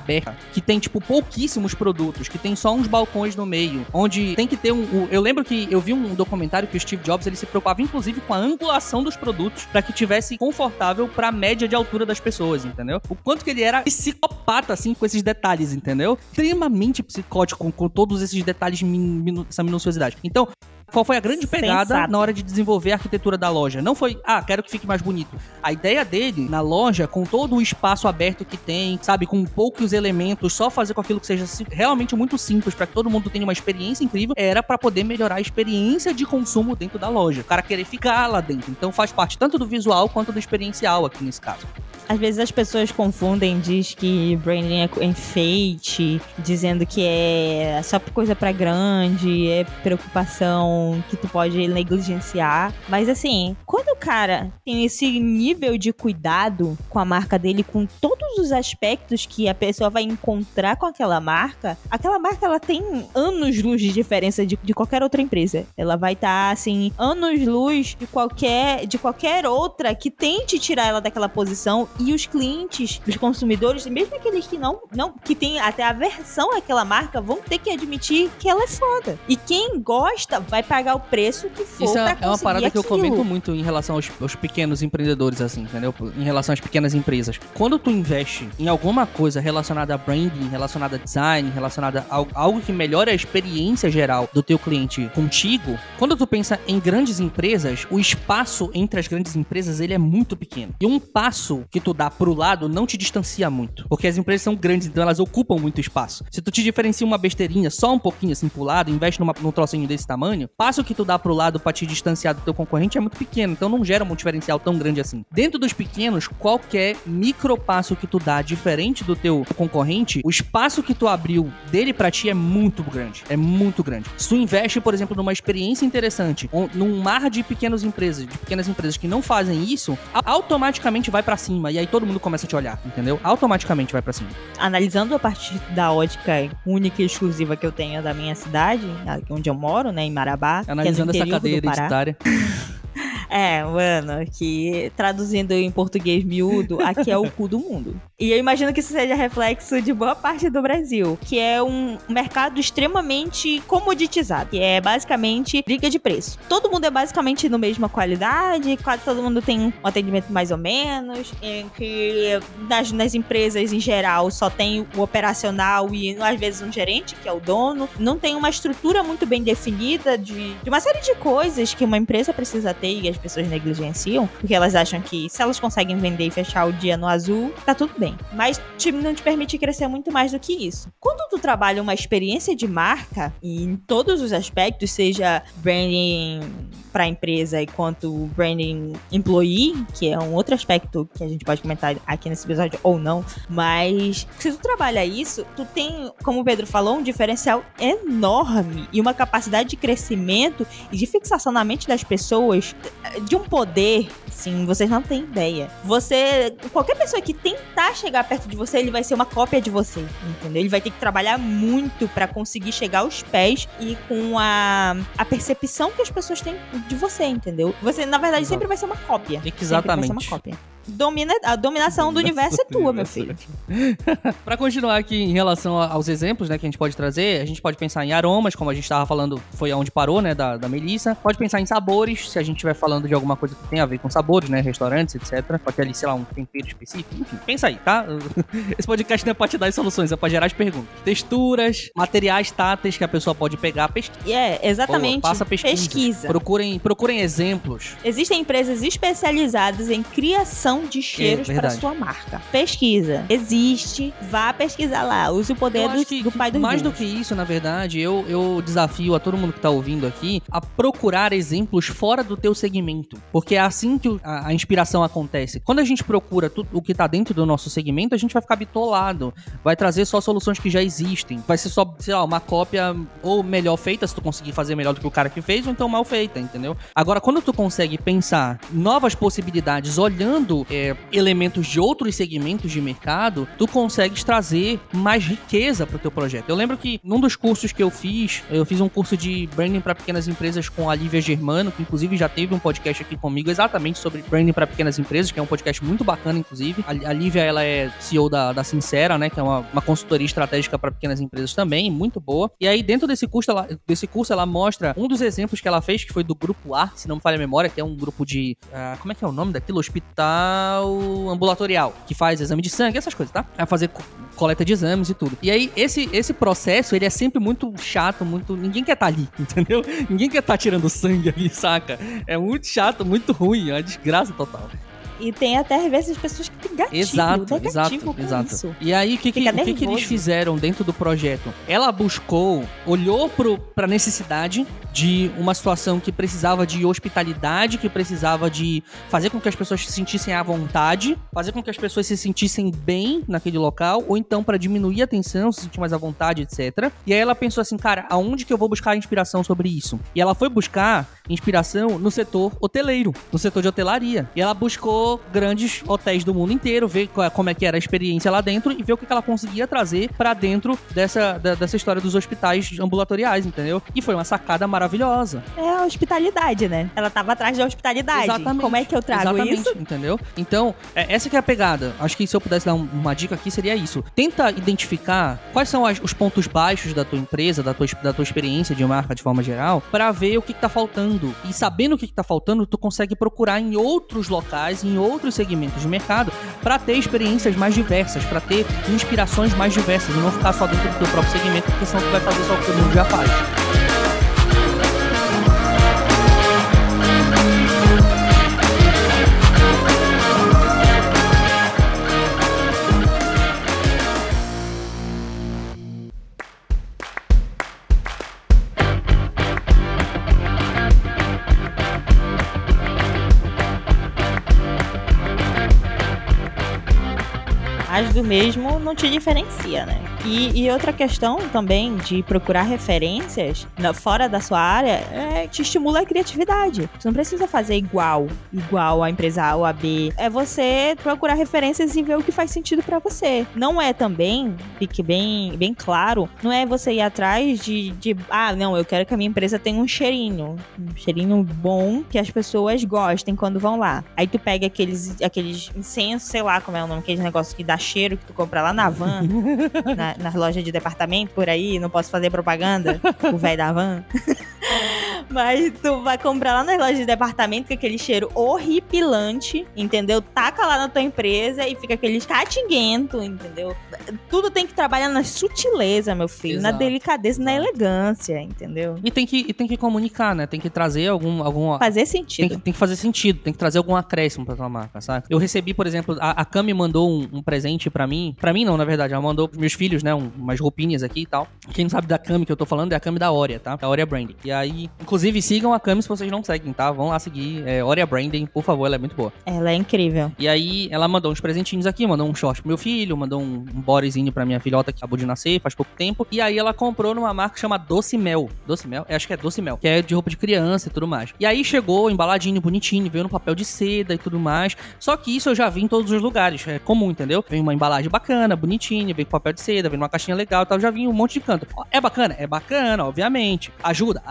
que tem, tipo, pouquíssimos produtos, que tem só uns balcões no meio, onde tem que ter um. um- eu lembro que eu vi um documentário que o Steve Jobs ele se preocupava, inclusive, com a angulação dos produtos para que tivesse confortável pra média de altura das pessoas, entendeu? O quanto que ele era psicopata, assim, com esses detalhes, entendeu? Extremamente psicótico com, com todos esses detalhes, min- minu- essa minuciosidade. Então, Qual foi a grande pegada Sensato. na hora de desenvolver a arquitetura da loja? Não foi, ah, quero que fique mais bonito. A ideia dele na loja, com todo o espaço aberto que tem, sabe, com poucos elementos, só fazer com aquilo que seja realmente muito simples para que todo mundo tenha uma experiência incrível, era para poder melhorar a experiência de consumo dentro da loja. O cara querer ficar lá dentro. Então faz parte tanto do visual quanto do experiencial aqui nesse caso. Às vezes as pessoas confundem, diz que branding é enfeite, dizendo que é só coisa pra grande, é preocupação que tu pode negligenciar. Mas assim, quando o cara tem esse nível de cuidado com a marca dele, com todos os aspectos que a pessoa vai encontrar com aquela marca, aquela marca ela tem anos luz de diferença de, de qualquer outra empresa. Ela vai estar assim, anos luz de qualquer de qualquer outra que tente tirar ela daquela posição e os clientes, os consumidores, mesmo aqueles que não, não que tem até aversão àquela marca, vão ter que admitir que ela é foda. E quem gosta vai pagar o preço que for Isso é, é uma parada que eu aquilo. comento muito em relação aos, aos pequenos empreendedores, assim, entendeu? Em relação às pequenas empresas. Quando tu investe em alguma coisa relacionada a branding, relacionada a design, relacionada a al- algo que melhore a experiência geral do teu cliente contigo, quando tu pensa em grandes empresas, o espaço entre as grandes empresas, ele é muito pequeno. E um passo que tu dá pro lado não te distancia muito. Porque as empresas são grandes, então elas ocupam muito espaço. Se tu te diferencia uma besteirinha só um pouquinho assim pro lado, investe numa, num trocinho desse tamanho, passo que tu dá pro lado pra te distanciar do teu concorrente é muito pequeno, então não gera um diferencial tão grande assim. Dentro dos pequenos, qualquer micro passo que tu dá diferente do teu concorrente, o espaço que tu abriu dele pra ti é muito grande. É muito grande. Se tu investe, por exemplo, numa experiência interessante, um- num mar de pequenas empresas, de pequenas empresas que não fazem isso, automaticamente vai pra cima e aí todo mundo começa a te olhar, entendeu? Automaticamente vai pra cima. analisando a partir da ótica única e exclusiva que eu tenho da minha cidade, onde eu moro, né, em Marabá, Analisando que é essa no interior (laughs) É, mano, que traduzindo em português miúdo, aqui é o cu do mundo. E eu imagino que isso seja reflexo de boa parte do Brasil, que é um mercado extremamente comoditizado, que é basicamente briga de preço. Todo mundo é basicamente no mesma qualidade, quase todo mundo tem um atendimento mais ou menos, em que nas, nas empresas em geral só tem o operacional e às vezes um gerente, que é o dono. Não tem uma estrutura muito bem definida de, de uma série de coisas que uma empresa precisa ter e as pessoas negligenciam, porque elas acham que se elas conseguem vender e fechar o dia no azul, tá tudo bem. Mas te- não te permite crescer muito mais do que isso. Quando tu trabalha uma experiência de marca, e em todos os aspectos, seja branding para empresa e quanto branding employee, que é um outro aspecto que a gente pode comentar aqui nesse episódio ou não, mas se tu trabalha isso, tu tem, como o Pedro falou, um diferencial enorme e uma capacidade de crescimento e de fixação na mente das pessoas de um poder, sim, vocês não têm ideia. Você, qualquer pessoa que tentar chegar perto de você, ele vai ser uma cópia de você, entendeu? Ele vai ter que trabalhar muito pra conseguir chegar aos pés e com a, a percepção que as pessoas têm de você, entendeu? Você, na verdade, Exato. sempre vai ser uma cópia. Sempre vai ser Exatamente. uma cópia. Domina, a dominação do universo é tua, meu filho. Pra continuar aqui em relação aos exemplos, né, que a gente pode trazer, a gente pode pensar em aromas, como a gente tava falando, foi aonde parou, né, da, da Melissa. Pode pensar em sabores, se a gente estiver falando de alguma coisa que tem a ver com sabores, né, restaurantes, etc. Pode ter ali, sei lá, um tempero específico. Enfim, pensa aí, tá? (laughs) Esse podcast não é pra te dar as soluções, é pra gerar as perguntas. Texturas, materiais táteis que a pessoa pode pegar, pesquisa. É, exatamente. Passa pesquisa. Pesquisa. Procurem, procurem exemplos. Existem empresas especializadas em criação de cheiros para verdade. sua marca. Pesquisa. Existe. Vá pesquisar lá. Use o poder do, que, do pai do mais Google. do que isso, na verdade, eu, eu desafio a todo mundo que tá ouvindo aqui a procurar exemplos fora do teu segmento. Porque é assim que a, a inspiração acontece. Quando a gente procura tudo o que tá dentro do nosso segmento, a gente vai ficar bitolado. Vai trazer só soluções que já existem. Vai ser só, sei lá, uma cópia ou melhor feita, se tu conseguir fazer melhor do que o cara que fez, ou então mal feita, entendeu? Agora, quando tu consegue pensar novas possibilidades olhando é, elementos de outros segmentos de mercado, tu consegues trazer mais riqueza pro teu projeto. Eu lembro que num dos cursos que eu fiz, eu fiz um curso de branding para pequenas empresas com a Lívia Germano, que inclusive já teve um podcast aqui comigo exatamente sobre branding para pequenas empresas, que é um podcast muito bacana, inclusive. A, a Lívia, ela é CEO da, da Sincera, né? Que é uma, uma consultoria estratégica para pequenas empresas também, muito boa. E aí, dentro desse curso, ela, desse curso, ela mostra um dos exemplos que ela fez, que foi do grupo A, se não me falha a memória, que é um grupo de. Uh, como é que é o nome daquilo? Hospital ambulatorial, que faz exame de sangue, essas coisas, tá? Vai fazer coleta de exames e tudo. E aí, esse, esse processo, ele é sempre muito chato, muito. Ninguém quer estar tá ali, (laughs) entendeu? Ninguém quer estar tá tirando sangue ali, saca? É muito chato, muito ruim, é uma desgraça total. E tem até às vezes pessoas que têm gatilho, exato, negativo exato, exato. Isso. E aí, o que, que, que, que, eles fizeram dentro do projeto? Ela buscou, olhou pro, pra necessidade de uma situação que precisava de hospitalidade, que precisava de fazer com que as pessoas se sentissem à vontade, fazer com que as pessoas se sentissem bem naquele local, ou então para diminuir a tensão, se sentir mais à vontade, etc. E aí ela pensou assim, cara, aonde que eu vou buscar inspiração sobre isso? E ela foi buscar inspiração no setor hoteleiro, no setor de hotelaria. E ela buscou grandes hotéis do mundo inteiro, ver qual, como é que era a experiência lá dentro e ver o que, ela conseguia trazer para dentro dessa, da, dessa história dos hospitais ambulatoriais, entendeu? E foi uma sacada maravilhosa. É a hospitalidade, né? Ela tava atrás da hospitalidade. Exatamente. Como é que eu trago Exatamente, isso? Entendeu? Então, é, essa que é a pegada. Acho que se eu pudesse dar um, uma dica aqui, seria isso. Tenta identificar quais são as, os pontos baixos da tua empresa, da tua, da tua experiência de marca de forma geral, para ver o que, que tá faltando. E sabendo o que, que tá faltando, tu consegue procurar em outros locais, em outros segmentos de mercado para ter experiências mais diversas, para ter inspirações mais diversas e não ficar só dentro do teu próprio segmento, porque senão tu vai fazer só o que todo mundo já faz. Do mesmo não te diferencia, né? E, e outra questão também de procurar referências na, fora da sua área é te estimula a criatividade. Você não precisa fazer igual, igual a empresa A ou a B. É você procurar referências e ver o que faz sentido para você. Não é também, fique bem, bem claro, não é você ir atrás de, de, ah, não, eu quero que a minha empresa tenha um cheirinho, um cheirinho bom que as pessoas gostem quando vão lá. Aí tu pega aqueles, aqueles incensos, sei lá como é o nome, aqueles negócios que dá cheiro que tu compra lá na van, (laughs) na, na loja de departamento por aí, não posso fazer propaganda, (laughs) o velho da van. Mas tu vai comprar lá nas lojas de departamento com aquele cheiro horripilante, entendeu? Taca lá na tua empresa e fica aquele catinguento, entendeu? Tudo tem que trabalhar na sutileza, meu filho, Exato. na delicadeza, na elegância, entendeu? E tem que, e tem que comunicar, né? Tem que trazer algum. algum fazer sentido. Tem que, tem que fazer sentido, tem que trazer algum acréscimo pra tua marca, sabe? Eu recebi, por exemplo, a, a Cami mandou um, um presente para mim. para mim não, na verdade, ela mandou pros meus filhos, né? Um, umas roupinhas aqui e tal. Quem não sabe da Cami que eu tô falando é a Cami da Oria, tá? Da Oria Branding. E aí, inclusive, sigam a Cami se vocês não seguem, tá? Vão lá seguir. É Oria Branding, por favor, ela é muito boa. Ela é incrível. E aí, ela mandou uns presentinhos aqui, mandou um short pro meu filho, mandou um, um bodyzinho pra minha filhota que acabou de nascer faz pouco tempo. E aí, ela comprou numa marca que chama Doce Mel. Doce Mel? Acho que é Doce Mel, que é de roupa de criança e tudo mais. E aí, chegou embaladinho, bonitinho, veio no papel de seda e tudo mais. Só que isso eu já vi em todos os lugares, é comum, entendeu? Vem uma embalagem bacana, bonitinha, vem com papel de seda, vem numa caixinha legal e tal, já vi um monte de canto. É bacana? É bacana, obviamente. Ajuda? Ajuda,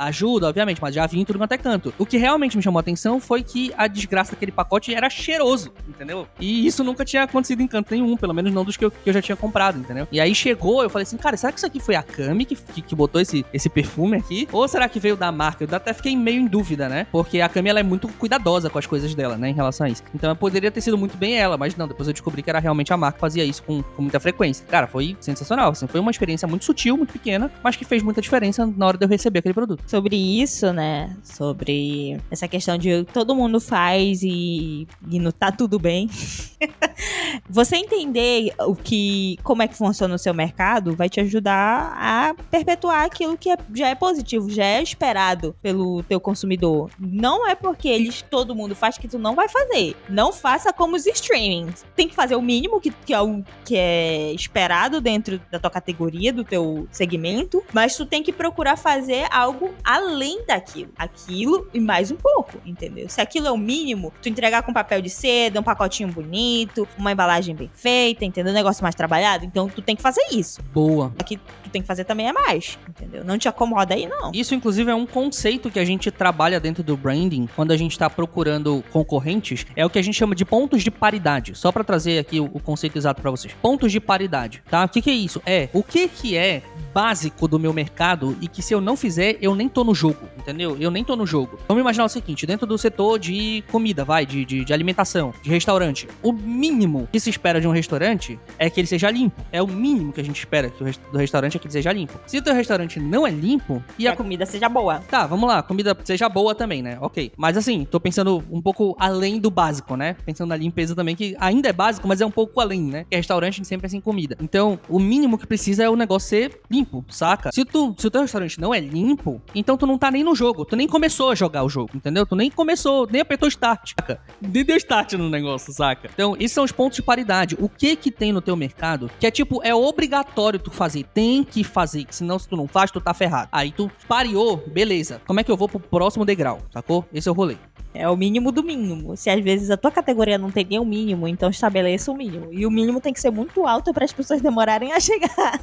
obviamente, mas já vi em tudo quanto é canto. O que realmente me chamou a atenção foi que a desgraça daquele pacote era cheiroso, entendeu? E isso nunca tinha acontecido em canto nenhum, pelo menos não dos que eu, que eu já tinha comprado, entendeu? E aí chegou, eu falei assim, cara, será que isso aqui foi a Kami que, que, que botou esse, esse perfume aqui? Ou será que veio da marca? Eu até fiquei meio em dúvida, né? Porque a Kami, ela é muito cuidadosa com as coisas dela, né, em relação a isso. Então poderia ter sido muito bem ela, mas não, depois eu descobri que era realmente a marca que fazia isso com, com muita frequência. Cara, foi sensacional, assim, foi uma experiência muito sutil, muito pequena, mas que fez muita diferença na hora de eu receber aquele produto. Sobre isso, né, sobre essa questão de todo mundo faz e, e não tá tudo bem. (laughs) Você entender o que, como é que funciona o seu mercado vai te ajudar a perpetuar aquilo que é, já é positivo, já é esperado pelo teu consumidor. Não é porque eles, todo mundo faz que tu não vai fazer. Não faça como os streamings. Tem que fazer o mínimo que, que, é, o, que é esperado dentro da tua categoria, do teu segmento, mas tu tem que procurar fazer algo além daquilo. Aquilo e mais um pouco, entendeu? Se aquilo é o mínimo, tu entregar com papel de seda, um pacotinho bonito, uma embalagem bem feita, entendeu? Negócio mais trabalhado. Então tu tem que fazer isso. Boa. Aqui tu tem que fazer também é mais, entendeu? Não te acomoda aí, não. Isso, inclusive, é um conceito que a gente trabalha dentro do branding quando a gente está procurando concorrentes. É o que a gente chama de pontos de paridade. Só para trazer aqui o, o conceito exato para vocês. Pontos de paridade, tá? O que, que é isso? É o que, que é básico do meu mercado e que se eu não fizer, eu nem tô no jogo, entendeu? Eu nem tô no jogo. Vamos imaginar o seguinte: dentro do setor de comida, vai, de, de, de alimentação, de restaurante, o mínimo que se espera de um restaurante é que ele seja limpo. É o mínimo que a gente espera que do restaurante é que ele seja limpo. Se o teu restaurante não é limpo e E a a comida seja boa. Tá, vamos lá, a comida seja boa também, né? Ok. Mas assim, tô pensando um pouco além do básico, né? Pensando na limpeza também, que ainda é básico, mas é um pouco além, né? Que restaurante sempre é sem comida. Então, o mínimo que precisa é o negócio ser limpo, saca? Se, tu, se o teu restaurante não é limpo, então tu não tá nem no jogo. Tu nem começou a jogar o jogo, entendeu? Tu nem começou, nem apertou start, saca? Nem deu start no negócio, saca? Então, esses são os pontos de paridade. O que que tem no teu mercado que é tipo, é obrigatório tu fazer. Tem que fazer, senão se tu não faz, tu tá ferrado. Aí tu pareou, beleza. Como é que eu vou pro próximo degrau, sacou? Esse é o rolê. É o mínimo do mínimo. Se às vezes a tua categoria não tem nem o mínimo, então estabeleça o mínimo. E o mínimo tem que ser muito alto para as pessoas demorarem a (laughs) chegar.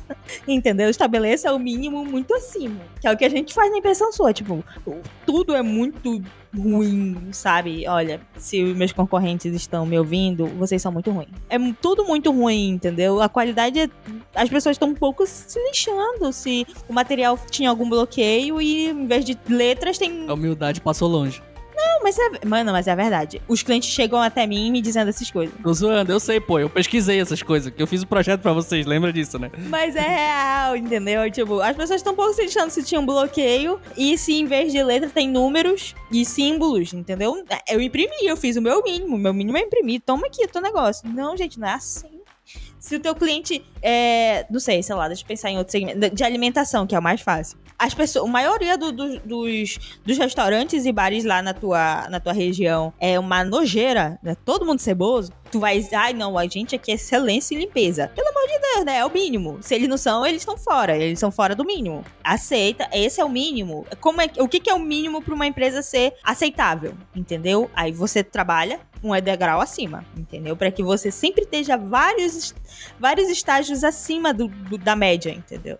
Entendeu? Estabeleça o mínimo muito acima. Que é o que a gente faz na impressão sua. Tipo, tudo é muito ruim, sabe? Olha, se meus concorrentes estão me ouvindo, vocês são muito ruins. É tudo muito ruim, entendeu? A qualidade é... As pessoas estão um pouco se lixando se o material tinha algum bloqueio e em vez de letras tem A humildade passou longe. Mas é. Mano, mas é verdade. Os clientes chegam até mim me dizendo essas coisas. Tô zoando, eu sei, pô. Eu pesquisei essas coisas, que eu fiz o projeto pra vocês, lembra disso, né? Mas é real, entendeu? Tipo, as pessoas estão um pouco se lixando se tinha um bloqueio e se em vez de letra tem números e símbolos, entendeu? Eu imprimi, eu fiz o meu mínimo. Meu mínimo é imprimir. Toma aqui o teu negócio. Não, gente, não é assim. Se o teu cliente é. Não sei, sei lá, deixa eu pensar em outro segmento. De alimentação, que é o mais fácil. As pessoas, a maioria do- do- dos, dos restaurantes e bares lá na tua, na tua região é uma nojeira, né? Todo mundo ceboso. Tu vai, ai não, a gente aqui é excelência e limpeza. Pelo amor de Deus, né? É o mínimo. Se eles não são, eles estão fora. Eles são fora do mínimo. Aceita, esse é o mínimo. Como é, o que, que é o mínimo para uma empresa ser aceitável? Entendeu? Aí você trabalha um degrau acima, entendeu? Para que você sempre esteja vários, vários estágios acima do, do- da média, entendeu?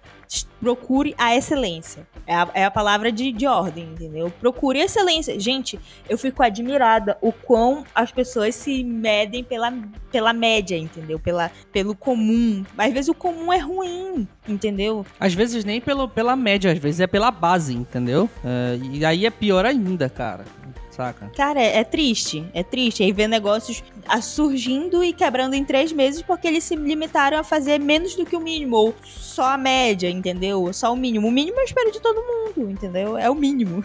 Procure a excelência. É a, é a palavra de, de ordem, entendeu? Procure excelência. Gente, eu fico admirada o quão as pessoas se medem pela, pela média, entendeu? Pela, pelo comum. Às vezes o comum é ruim, entendeu? Às vezes nem pelo, pela média, às vezes é pela base, entendeu? É, e aí é pior ainda, cara. Saca? Cara, é, é triste. É triste. Aí ver negócios ah, surgindo e quebrando em três meses porque eles se limitaram a fazer menos do que o mínimo. Ou só a média, entendeu? Só o mínimo. O mínimo eu espero de todo mundo, entendeu? É o mínimo.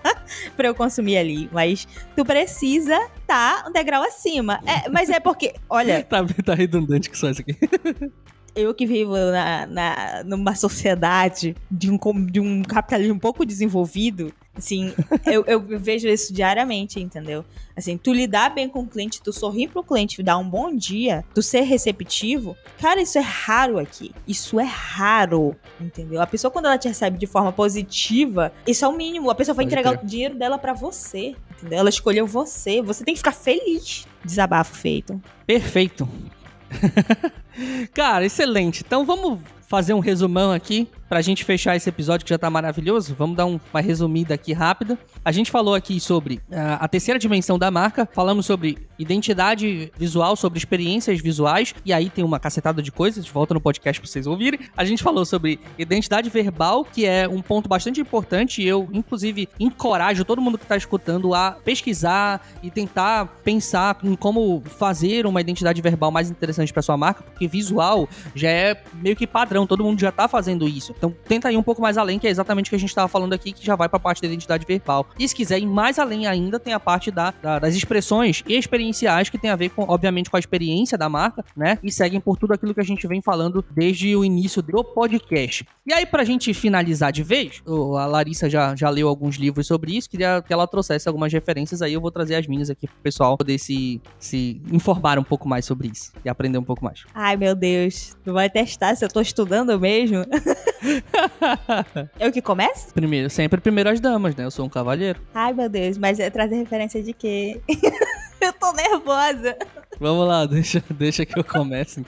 (laughs) pra eu consumir ali. Mas tu precisa tá um degrau acima. É, mas é porque, olha, (laughs) Tá, tá redundante que só isso aqui. (laughs) eu que vivo na, na, numa sociedade de um, de um capitalismo um pouco desenvolvido, assim, (laughs) eu, eu vejo isso diariamente, entendeu? Assim, tu lidar bem com o cliente, tu sorrir pro cliente, dar um bom dia, tu ser receptivo, cara, isso é raro aqui. Isso é raro, entendeu? A pessoa, quando ela te recebe de forma positiva, isso é o mínimo. A pessoa vai Pode entregar crer. o dinheiro dela pra você, entendeu? Ela escolheu você. Você tem que ficar feliz. Desabafo feito. Perfeito. (laughs) Cara, excelente. Então vamos fazer um resumão aqui pra gente fechar esse episódio que já tá maravilhoso. Vamos dar um- uma resumida aqui rápida. A gente falou aqui sobre ah, a terceira dimensão da marca, falamos sobre identidade visual, sobre experiências visuais, e aí tem uma cacetada de coisas, volta no podcast pra vocês ouvirem. A gente falou sobre identidade verbal, que é um ponto bastante importante, e eu, inclusive, encorajo todo mundo que tá escutando a pesquisar e tentar pensar em como fazer uma identidade verbal mais interessante pra sua marca, porque visual já é meio que padrão, todo mundo já tá fazendo isso. Então tenta ir um pouco mais além, que é exatamente o que a gente tava falando aqui, que já vai pra parte da identidade verbal. E se quiser ir mais além ainda, tem a parte da, da- das expressões experienciais, que tem a ver com, obviamente, com a experiência da marca, né? E seguem por tudo aquilo que a gente vem falando desde o início do podcast. E aí, pra gente finalizar de vez, o- a Larissa já, já leu alguns livros sobre isso, queria que ela trouxesse algumas referências, aí eu vou trazer as minhas aqui pro pessoal poder se, se informar um pouco mais sobre isso e aprender um pouco mais. Ai, meu Deus. Tu vai testar se eu tô estudando mesmo? (laughs) (laughs) eu que começo? Primeiro, sempre primeiro as damas, né? Eu sou um cavalheiro. Ai, meu Deus. Mas é trazer referência de quê? (laughs) eu tô nervosa. Vamos lá, (laughs) deixa, deixa que eu comece.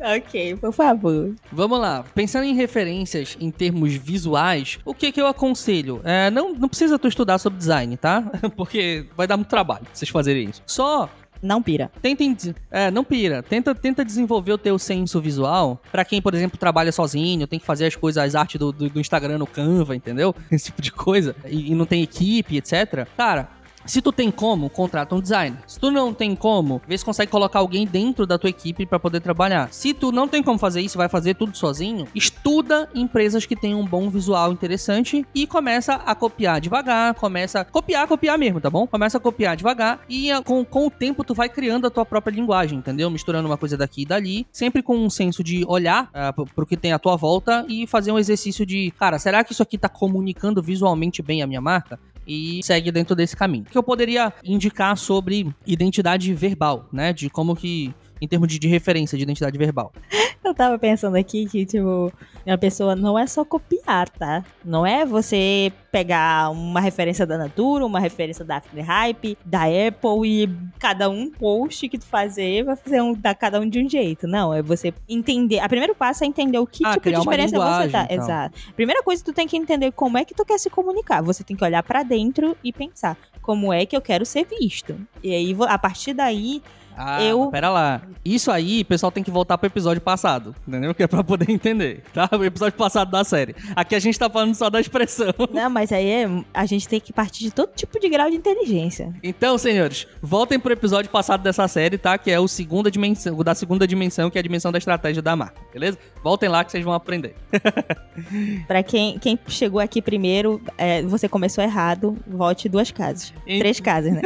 ok, por favor. Vamos lá. Pensando em referências em termos visuais, o que que eu aconselho? É, não, não precisa tu estudar sobre design, tá? Porque vai dar muito trabalho pra vocês fazerem isso. Só Não pira. des- é, não pira, tenta, tenta desenvolver o teu senso visual Pra quem, por exemplo, trabalha sozinho, tem que fazer as coisas, as artes do, do, do Instagram no Canva, entendeu? (laughs) Esse tipo de coisa, e, e não tem equipe, etc. Cara, se tu tem como, contrata um designer. Se tu não tem como, vê se consegue colocar alguém dentro da tua equipe pra poder trabalhar. Se tu não tem como fazer isso, vai fazer tudo sozinho, estuda empresas que tenham um bom visual interessante e começa a copiar devagar, começa a copiar, copiar mesmo, tá bom? Começa a copiar devagar e ah, com, com o tempo tu vai criando a tua própria linguagem, entendeu? Misturando uma coisa daqui e dali, sempre com um senso de olhar pro, pro que tem à tua volta e fazer um exercício de, cara, será que isso aqui tá comunicando visualmente bem a minha marca? E segue dentro desse caminho. O que eu poderia indicar sobre identidade verbal, né? De como que, em termos de, de referência de identidade verbal. (laughs) Eu tava pensando aqui que, tipo, a pessoa não é só copiar, tá? Não é você pegar uma referência da Natura, uma referência da Hype, da Apple e cada um post que tu fazer vai fazer um, da cada um de um jeito. Não, é você entender. A primeiro passo é entender o que Ah, tipo de uma experiência você tá. e tal. Exato. Primeira coisa, tu tem que entender como é que tu quer se comunicar. Você tem que olhar pra dentro e pensar como é que eu quero ser visto. E aí, a partir daí, Ah, Eu- pera lá. Isso aí, pessoal tem que voltar pro episódio passado, entendeu? Que é pra poder (laughs) entender, tá? O episódio passado da série. Aqui a gente tá falando só da expressão. (laughs) não, mas aí é- a gente tem que partir de todo tipo de grau de inteligência. Então, senhores, voltem pro episódio passado dessa série, tá? Que é o segunda dimensão, o da segunda dimensão, que é a dimensão da estratégia da marca, beleza? Voltem lá que vocês vão aprender. (laughs) Pra quem, quem chegou aqui primeiro, é, você começou errado, volte duas casas. E- Três casas, né?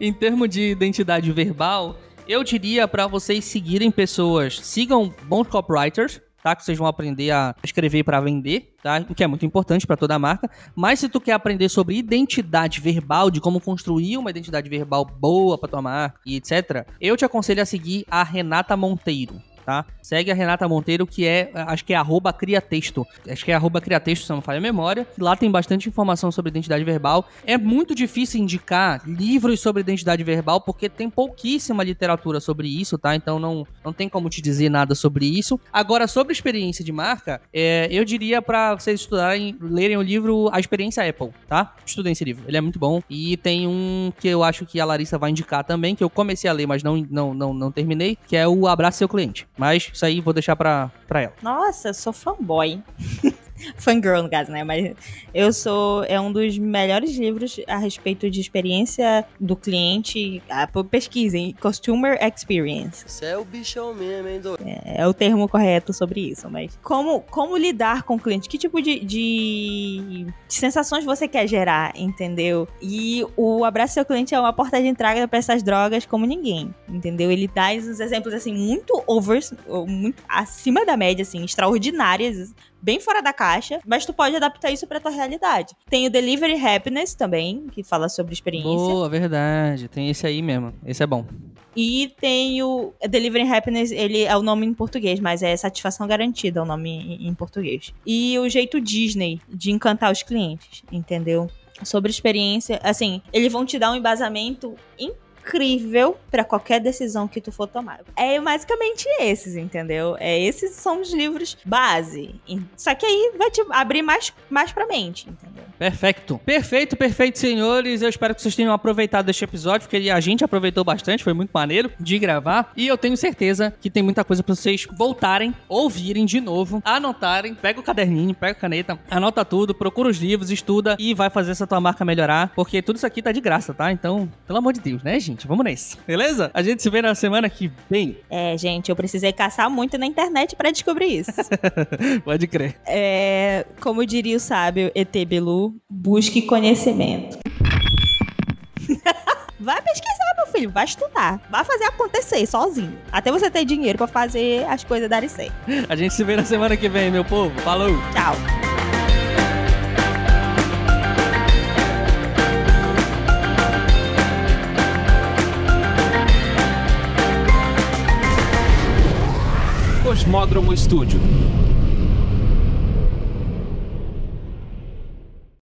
em termos de identidade verbal, eu diria pra vocês seguirem pessoas, sigam bons copywriters, tá? Que vocês vão aprender a escrever pra vender, tá? O que é muito importante pra toda marca. Mas se tu quer aprender sobre identidade verbal, de como construir uma identidade verbal boa pra tua marca e etc, eu te aconselho a seguir a Renata Monteiro. Tá? Segue a Renata Monteiro, que é, acho que é arroba criatexto. Acho que é arroba criatexto, se não falha a memória. Lá tem bastante informação sobre identidade verbal. É muito difícil indicar livros sobre identidade verbal, porque tem pouquíssima literatura sobre isso, tá? Então não, não tem como te dizer nada sobre isso. Agora, sobre experiência de marca, é, eu diria pra vocês estudarem, lerem o livro A Experiência Apple, tá? Estudem esse livro, ele é muito bom. E tem um que eu acho que a Larissa vai indicar também, que eu comecei a ler, mas não, não, não, não terminei, que é o Abraço Seu Cliente. Mas isso aí vou deixar pra, pra ela. Nossa, eu sou fanboy. (laughs) (laughs) Fangirl, no caso, né? Mas eu sou. É um dos melhores livros a respeito de experiência do cliente. Ah, pesquisem. Customer Experience. Você é o bichão mesmo, hein, doido? É o termo correto sobre isso, mas como, como lidar com o cliente? Que tipo de, de, de sensações você quer gerar, entendeu? E o Abraço Seu Cliente é uma porta de entrada para essas drogas como ninguém, entendeu? Ele dá uns exemplos, assim, muito overs, ou muito acima da média, assim, extraordinárias, bem fora da caixa, mas tu pode adaptar isso pra tua realidade. Tem o Delivery Happiness também, que fala sobre experiência. Boa, verdade. Tem esse aí mesmo. Esse é bom. E tem o Delivering Happiness, ele é o nome em português, mas é Satisfação Garantida, é o nome em, em português. E o jeito Disney de encantar os clientes, entendeu? Sobre experiência, assim, eles vão te dar um embasamento incrível pra qualquer decisão que tu for tomar. É basicamente esses, entendeu? É esses são os livros base. Só que aí vai te abrir mais mais pra mente, entendeu? Perfeito. Perfeito, perfeito, senhores. Eu espero que vocês tenham aproveitado este episódio, porque a gente aproveitou bastante, foi muito maneiro de gravar. E eu tenho certeza que tem muita coisa pra vocês voltarem, ouvirem de novo, anotarem. Pega o caderninho, pega a caneta, anota tudo, procura os livros, estuda e vai fazer essa tua marca melhorar, porque tudo isso aqui tá de graça, tá? Então, pelo amor de Deus, né, gente? Vamos nessa. Beleza? A gente se vê na semana que vem. (laughs) É, gente, eu precisei caçar muito na internet pra descobrir isso. (laughs) Pode crer. É, como diria o sábio ET Bilu, busque conhecimento. (laughs) Vai pesquisar, meu filho, vai estudar, vai fazer acontecer sozinho. Até você ter dinheiro pra fazer as coisas darem certo. A gente se vê na semana que vem, meu povo. Falou! Tchau. Cosmódromo Estúdio.